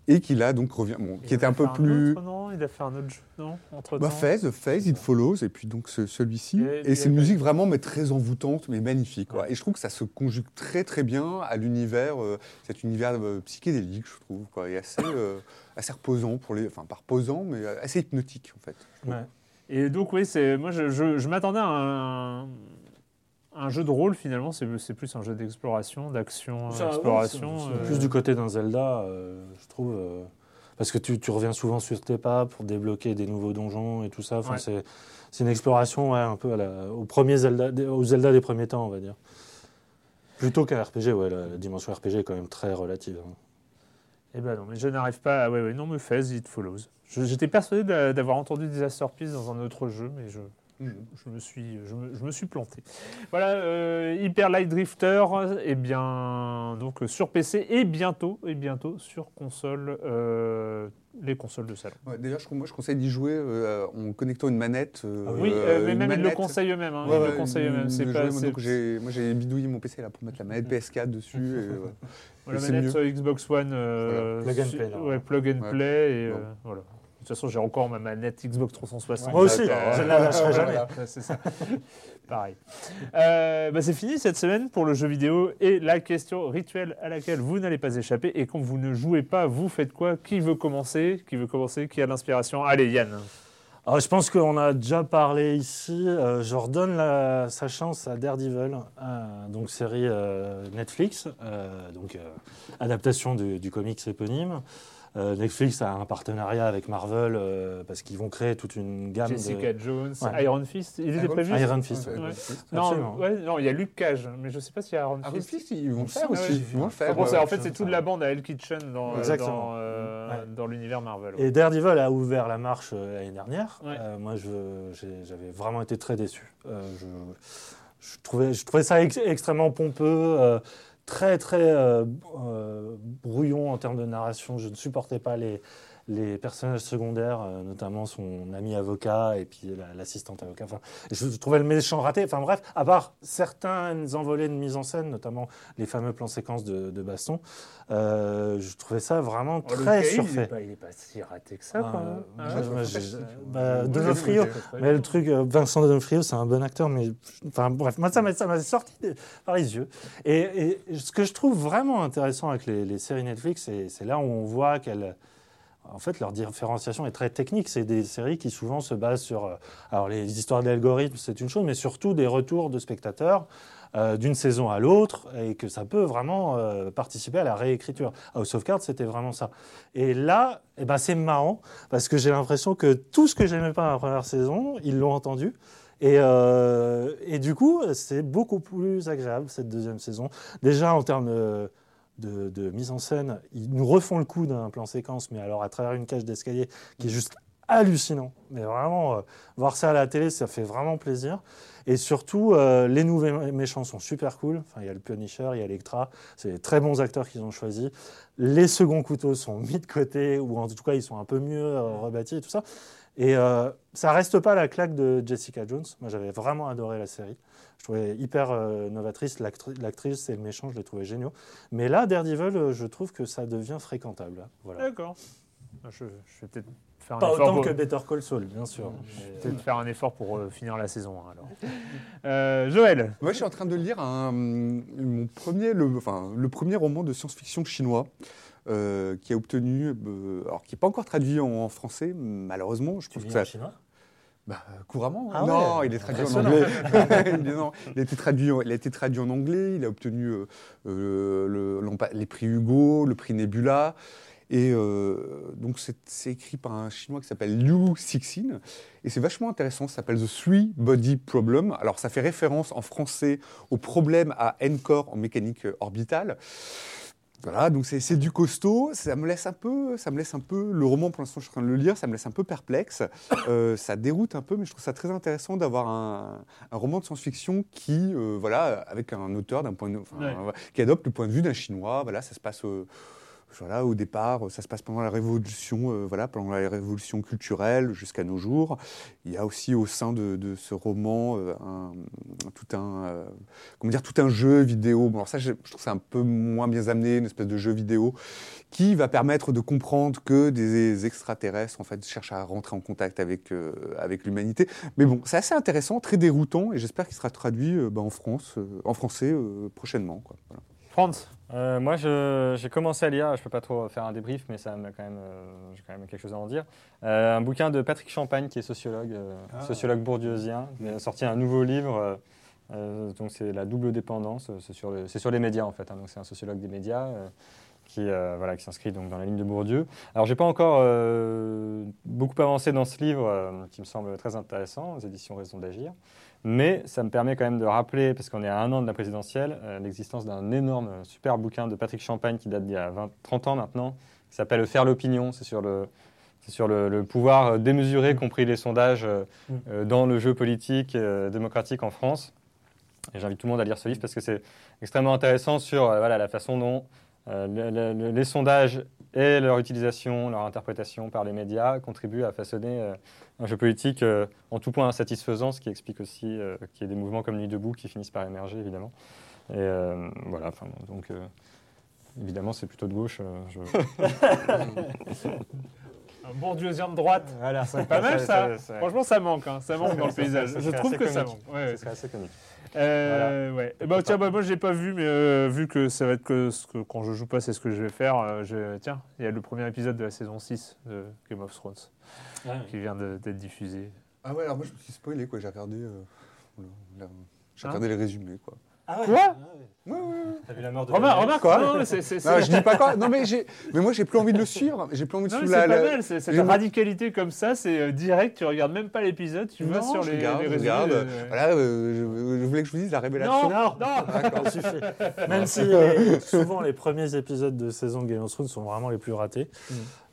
et qui là donc revient, bon, qui était un peu plus. autre, non? Il a fait un autre jeu, non? Entre Bah, Fez, Fez, It Follows, et puis donc ce- celui-ci. Et- c'est une musique vraiment mais très envoûtante, mais magnifique. quoi. Et je trouve que ça se conjugue très très bien à l'univers, euh, cet univers euh, psychédélique, je trouve, quoi, et assez, euh, assez reposant pour les, enfin pas reposant, mais assez hypnotique en fait. Ouais. Et donc, oui, c'est moi, je, je- je m'attendais à un, un jeu de rôle, finalement. C'est plus un jeu d'exploration, d'action, exploration. euh, Plus du côté d'un Zelda, euh, je trouve. euh, parce que tu, tu reviens souvent sur tes pas pour débloquer des nouveaux donjons et tout ça. Enfin, Ouais. c'est, une exploration ouais, un peu à la- au premier Zelda, au Zelda des premiers temps, on va dire. Plutôt qu'un RPG, ouais, la, la dimension RPG est quand même très relative. hein. Eh ben non, mais je n'arrive pas. à- Ouais, ouais, non, me Fez, It Follows. J'étais persuadé d'a- d'avoir entendu Disaster Peace dans un autre jeu, mais je, je, je me, suis, je, me, je me suis planté. Voilà, euh, Hyper Light Drifter, eh bien, donc euh, sur PC et bientôt, et bientôt sur console, euh, les consoles de salon. Ouais, D'ailleurs, je, moi je conseille d'y jouer euh, en connectant une manette. euh, oui, mais même ils le conseillent eux-mêmes. hein, Ouais, ils le conseillent eux-mêmes. C'est de pas. jouer, moi, j'ai- Moi, j'ai bidouillé mon PC là pour mettre la manette PS4 dessus. et, ouais. La manette mieux. Xbox One, euh, Voilà, plug and play, plug and Ouais. play, et Bon. euh, voilà. De toute façon, j'ai encore ma manette Xbox 360. Moi aussi, D'accord, je ne la lâcherai jamais. C'est ça. Pareil. Euh, bah, c'est fini cette semaine pour le jeu vidéo et la question rituelle à laquelle vous n'allez pas échapper. Et quand vous ne jouez pas, vous faites quoi? Qui veut commencer? Qui veut commencer? Qui a l'inspiration? Allez, Yann. Alors, je pense qu'on a déjà parlé ici. Euh, je redonne la- sa chance à Daredevil, euh, donc série euh, Netflix, euh, donc euh, adaptation du, du comics éponyme. Euh, Netflix a un partenariat avec Marvel euh, parce qu'ils vont créer toute une gamme Jessica de Jones, Ouais. Iron Fist. Il était Iron- prévu Iron Fist. Ouais. Non, non, il y a Luke Cage, mais je ne sais pas s'il y a Iron Ah, Fist. Fist, ils vont le faire aussi. Ils vont le Enfin, faire. bon, c'est- ouais. en fait, c'est toute la bande à Hell Kitchen dans, euh, Ouais. dans l'univers Marvel. ouais. Et Daredevil a ouvert la marche euh, l'année dernière. Ouais. Euh, moi, j'avais vraiment été très déçu. Euh, je, je trouvais, je trouvais ça ex- extrêmement pompeux, euh, très, très euh, euh, brouillon en termes de narration. Je ne supportais pas les, les personnages secondaires, euh, notamment son ami avocat et puis la- l'assistante avocat. Enfin, je, je trouvais le méchant raté. Enfin bref, à part certaines envolées de mise en scène, notamment les fameux plans séquences de, de baston, euh, je trouvais ça vraiment Oh, très Cage, Il surfait. n'est pas, si raté que ça, Ah, euh, Ah moi, j'ai- ça bah, Donofrio, mais le truc, Vincent Donofrio, c'est un bon acteur, mais enfin bref, moi ça m'a sorti par les yeux. Et, et ce que je trouve vraiment intéressant avec les, les séries Netflix, c'est c'est là où on voit qu'elles, en fait, leur différenciation est très technique. C'est des séries qui souvent se basent sur, euh, alors les histoires d'algorithmes, c'est une chose, mais surtout des retours de spectateurs. euh, d'une saison à l'autre et que ça peut vraiment euh, participer à la réécriture. House of Cards, c'était vraiment ça. Et là, eh ben, c'est marrant parce que j'ai l'impression que tout ce que j'aimais pas dans la première saison, ils l'ont entendu. Et, et du coup, c'est beaucoup plus agréable cette deuxième saison. Déjà en termes de, mise en scène, ils nous refont le coup d'un plan séquence, mais alors à travers une cage d'escalier qui est juste hallucinant. Mais vraiment, euh, voir ça à la télé, ça fait vraiment plaisir. Et surtout, euh, les nouveaux méchants sont super cool. Enfin, il y a le Punisher, il y a Electra. C'est des très bons acteurs qu'ils ont choisis. Les seconds couteaux sont mis de côté, ou en tout cas, ils sont un peu mieux euh, rebâtis et tout ça. Et euh, ça reste pas la claque de Jessica Jones. Moi, j'avais vraiment adoré la série. Je trouvais hyper euh, novatrice. L'actri- L'actrice et le méchant, je les trouvais géniaux. Mais là, Daredevil, euh, je trouve que ça devient fréquentable. Voilà. D'accord. Je, je vais peut-être faire un Pas effort autant pour- que Better Call Saul, bien sûr. Mais, peut-être faire un effort pour euh, finir la saison. hein, alors. Euh, Joël. Moi, je suis en train de lire un- mon premier, le, enfin, le premier roman de science-fiction chinois euh, qui a obtenu, euh, alors qui n'est pas encore traduit en, en français, malheureusement. Je tu pense que ça, en chinois? Bah, couramment. Ah non, ouais. il est traduit en anglais. il, est- non, il a été traduit, en- il a été traduit en anglais. Il a obtenu euh, euh, le- les prix Hugo, le prix Nebula. Et euh, donc, c'est écrit par un Chinois qui s'appelle Liu Cixin. Et c'est vachement intéressant. Ça s'appelle The Three Body Problem. Alors, ça fait référence en français au problème à N-corps en mécanique euh, orbitale. Voilà, donc c'est c'est du costaud. Ça me laisse un peu, ça me laisse un peu. Le roman, pour l'instant, je suis en train de le lire. Ça me laisse un peu perplexe. Euh, ça déroute un peu, mais je trouve ça très intéressant d'avoir un, un roman de science-fiction qui, euh, voilà, avec un auteur d'un point de, Ouais. qui adopte le point de vue d'un Chinois. Voilà, ça se passe. euh, voilà, au départ, ça se passe pendant la révolution, euh, voilà, pendant la révolution culturelle jusqu'à nos jours. Il y a aussi au sein de, ce roman euh, tout un, euh, comment dire, tout un jeu vidéo. Bon, alors ça, je, je trouve c'est un peu moins bien amené, une espèce de jeu vidéo qui va permettre de comprendre que des extraterrestres en fait cherchent à rentrer en contact avec avec l'humanité. Mais bon, c'est assez intéressant, très déroutant, et j'espère qu'il sera traduit bah, en France, en français prochainement. Quoi. France. Euh, moi, j'ai commencé à lire, je peux pas trop faire un débrief, mais ça m'a quand même, euh, j'ai quand même quelque chose à en dire. Euh, un bouquin de Patrick Champagne, qui est sociologue, Ah. sociologue bourdieusien. Il a sorti un nouveau livre, donc c'est la double dépendance. C'est sur, le- c'est sur les médias en fait. hein, donc c'est un sociologue des médias. qui, voilà, qui s'inscrit donc dans la ligne de Bourdieu. Alors, j'ai pas encore beaucoup avancé dans ce livre, qui me semble très intéressant, aux éditions Raison d'agir. Mais ça me permet quand même de rappeler, parce qu'on est à un an de la présidentielle, euh, l'existence d'un énorme, euh, super bouquin de Patrick Champagne qui date d'il y a 20, 30 ans maintenant, qui s'appelle Faire l'opinion. C'est sur le, c'est sur le, le pouvoir euh, démesuré, compris les sondages, euh, Mm. dans le jeu politique euh, démocratique en France. Et j'invite tout le monde à lire ce livre parce que c'est extrêmement intéressant sur voilà, la façon dont le- le- le- les sondages et leur utilisation, leur interprétation par les médias contribuent à façonner euh, un jeu politique euh, en tout point insatisfaisant, ce qui explique aussi euh, qu'il y ait des mouvements comme Nuit debout qui finissent par émerger, évidemment. Et euh, voilà, enfin, donc euh, évidemment, c'est plutôt de gauche. euh, je- Un bourdieusien de droite. Voilà, C'est pas mal ça. ça- Franchement, ça manque. hein. Ça manque dans le paysage. Je trouve que ça manque. Ouais, ouais. Ce serait assez comique. Euh, ouais. Ben, tiens, bah, moi j'ai pas vu, mais euh, vu que ça va être que, ce que quand je joue pas, c'est ce que je vais faire. euh, je- Tiens, il y a le premier épisode de la saison 6 de Game of Thrones qui vient d'être diffusé. Ah ouais, alors moi je me suis spoilé quoi. J'ai regardé, euh, Hein regardé les résumés quoi. Ah ouais Quoi Ah ouais. Ouais, ouais. T'as vu la mort de Romain, quoi Non, c'est c'est- Non, c'est- je dis pas quoi. Non mais j'ai, mais moi j'ai plus envie de le suivre. J'ai plus envie de Non, suivre c'est la. pas la- mal, c'est- cette j'ai- radicalité comme ça, c'est euh, direct, tu regardes même pas l'épisode, tu vas Non, sur je les, regarde, les je résumés. regarde. euh, Voilà, euh, je, je voulais que je vous dise la révélation. Non, non. Ça suffit. Même si souvent les premiers épisodes de saison de Game of Thrones sont vraiment les plus ratés.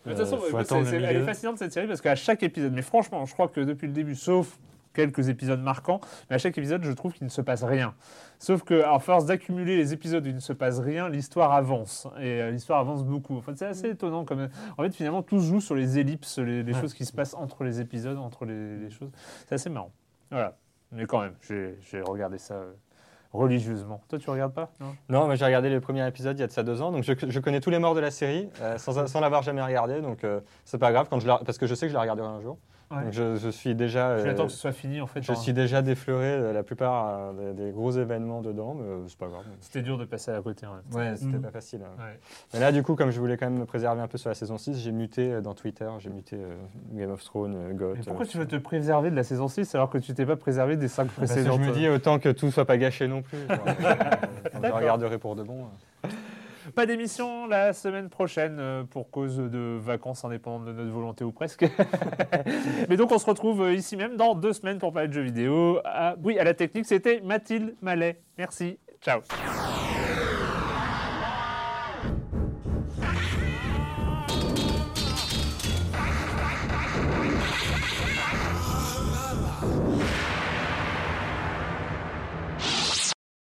Mais de toute façon, elle est fascinante cette série parce qu'à chaque épisode, mais franchement, je crois que depuis le début, sauf quelques épisodes marquants, mais à chaque épisode, je trouve qu'il ne se passe rien. Sauf que, à force d'accumuler les épisodes où il ne se passe rien, l'histoire avance. Et euh, l'histoire avance beaucoup. En fait, c'est assez étonnant. En fait, finalement, tout se joue sur les ellipses, les, les Ouais. choses qui se passent entre les épisodes, entre les, les choses. C'est assez marrant. Voilà. Mais quand même, j'ai j'ai regardé ça euh, religieusement. Toi, tu regardes pas? Non? Non, mais j'ai regardé le premier épisode il y a de ça deux ans, donc je, je connais tous les morts de la série euh, sans, sans l'avoir jamais regardé, donc euh, c'est pas grave quand je la- parce que je sais que je la regarderai un jour. Ouais. Donc je, je suis déjà, Tu euh, attends que ce soit fini, en fait. je suis déjà défleuré euh, la plupart euh, des, des gros événements dedans, mais euh, c'est pas grave. C'était dur de passer à côté. même temps. Ouais, c'était Mhm. pas facile. hein. Ouais. Mais là, du coup, comme je voulais quand même me préserver un peu sur la saison 6, j'ai muté euh, dans Twitter, j'ai muté euh, Game of Thrones, euh. Mais pourquoi euh, tu veux te préserver de la saison 6 alors que tu t'es pas préservé des 5 parce que précédentes je me dis autant que tout soit pas gâché non plus. genre, euh, D'accord. regarderai pour de bon. Pas d'émission la semaine prochaine euh, pour cause de vacances indépendantes de notre volonté ou presque. Mais donc on se retrouve euh, ici même dans deux semaines pour parler de jeux vidéo. Ah, oui, à la technique, c'était Mathilde Mallet. Merci. Ciao.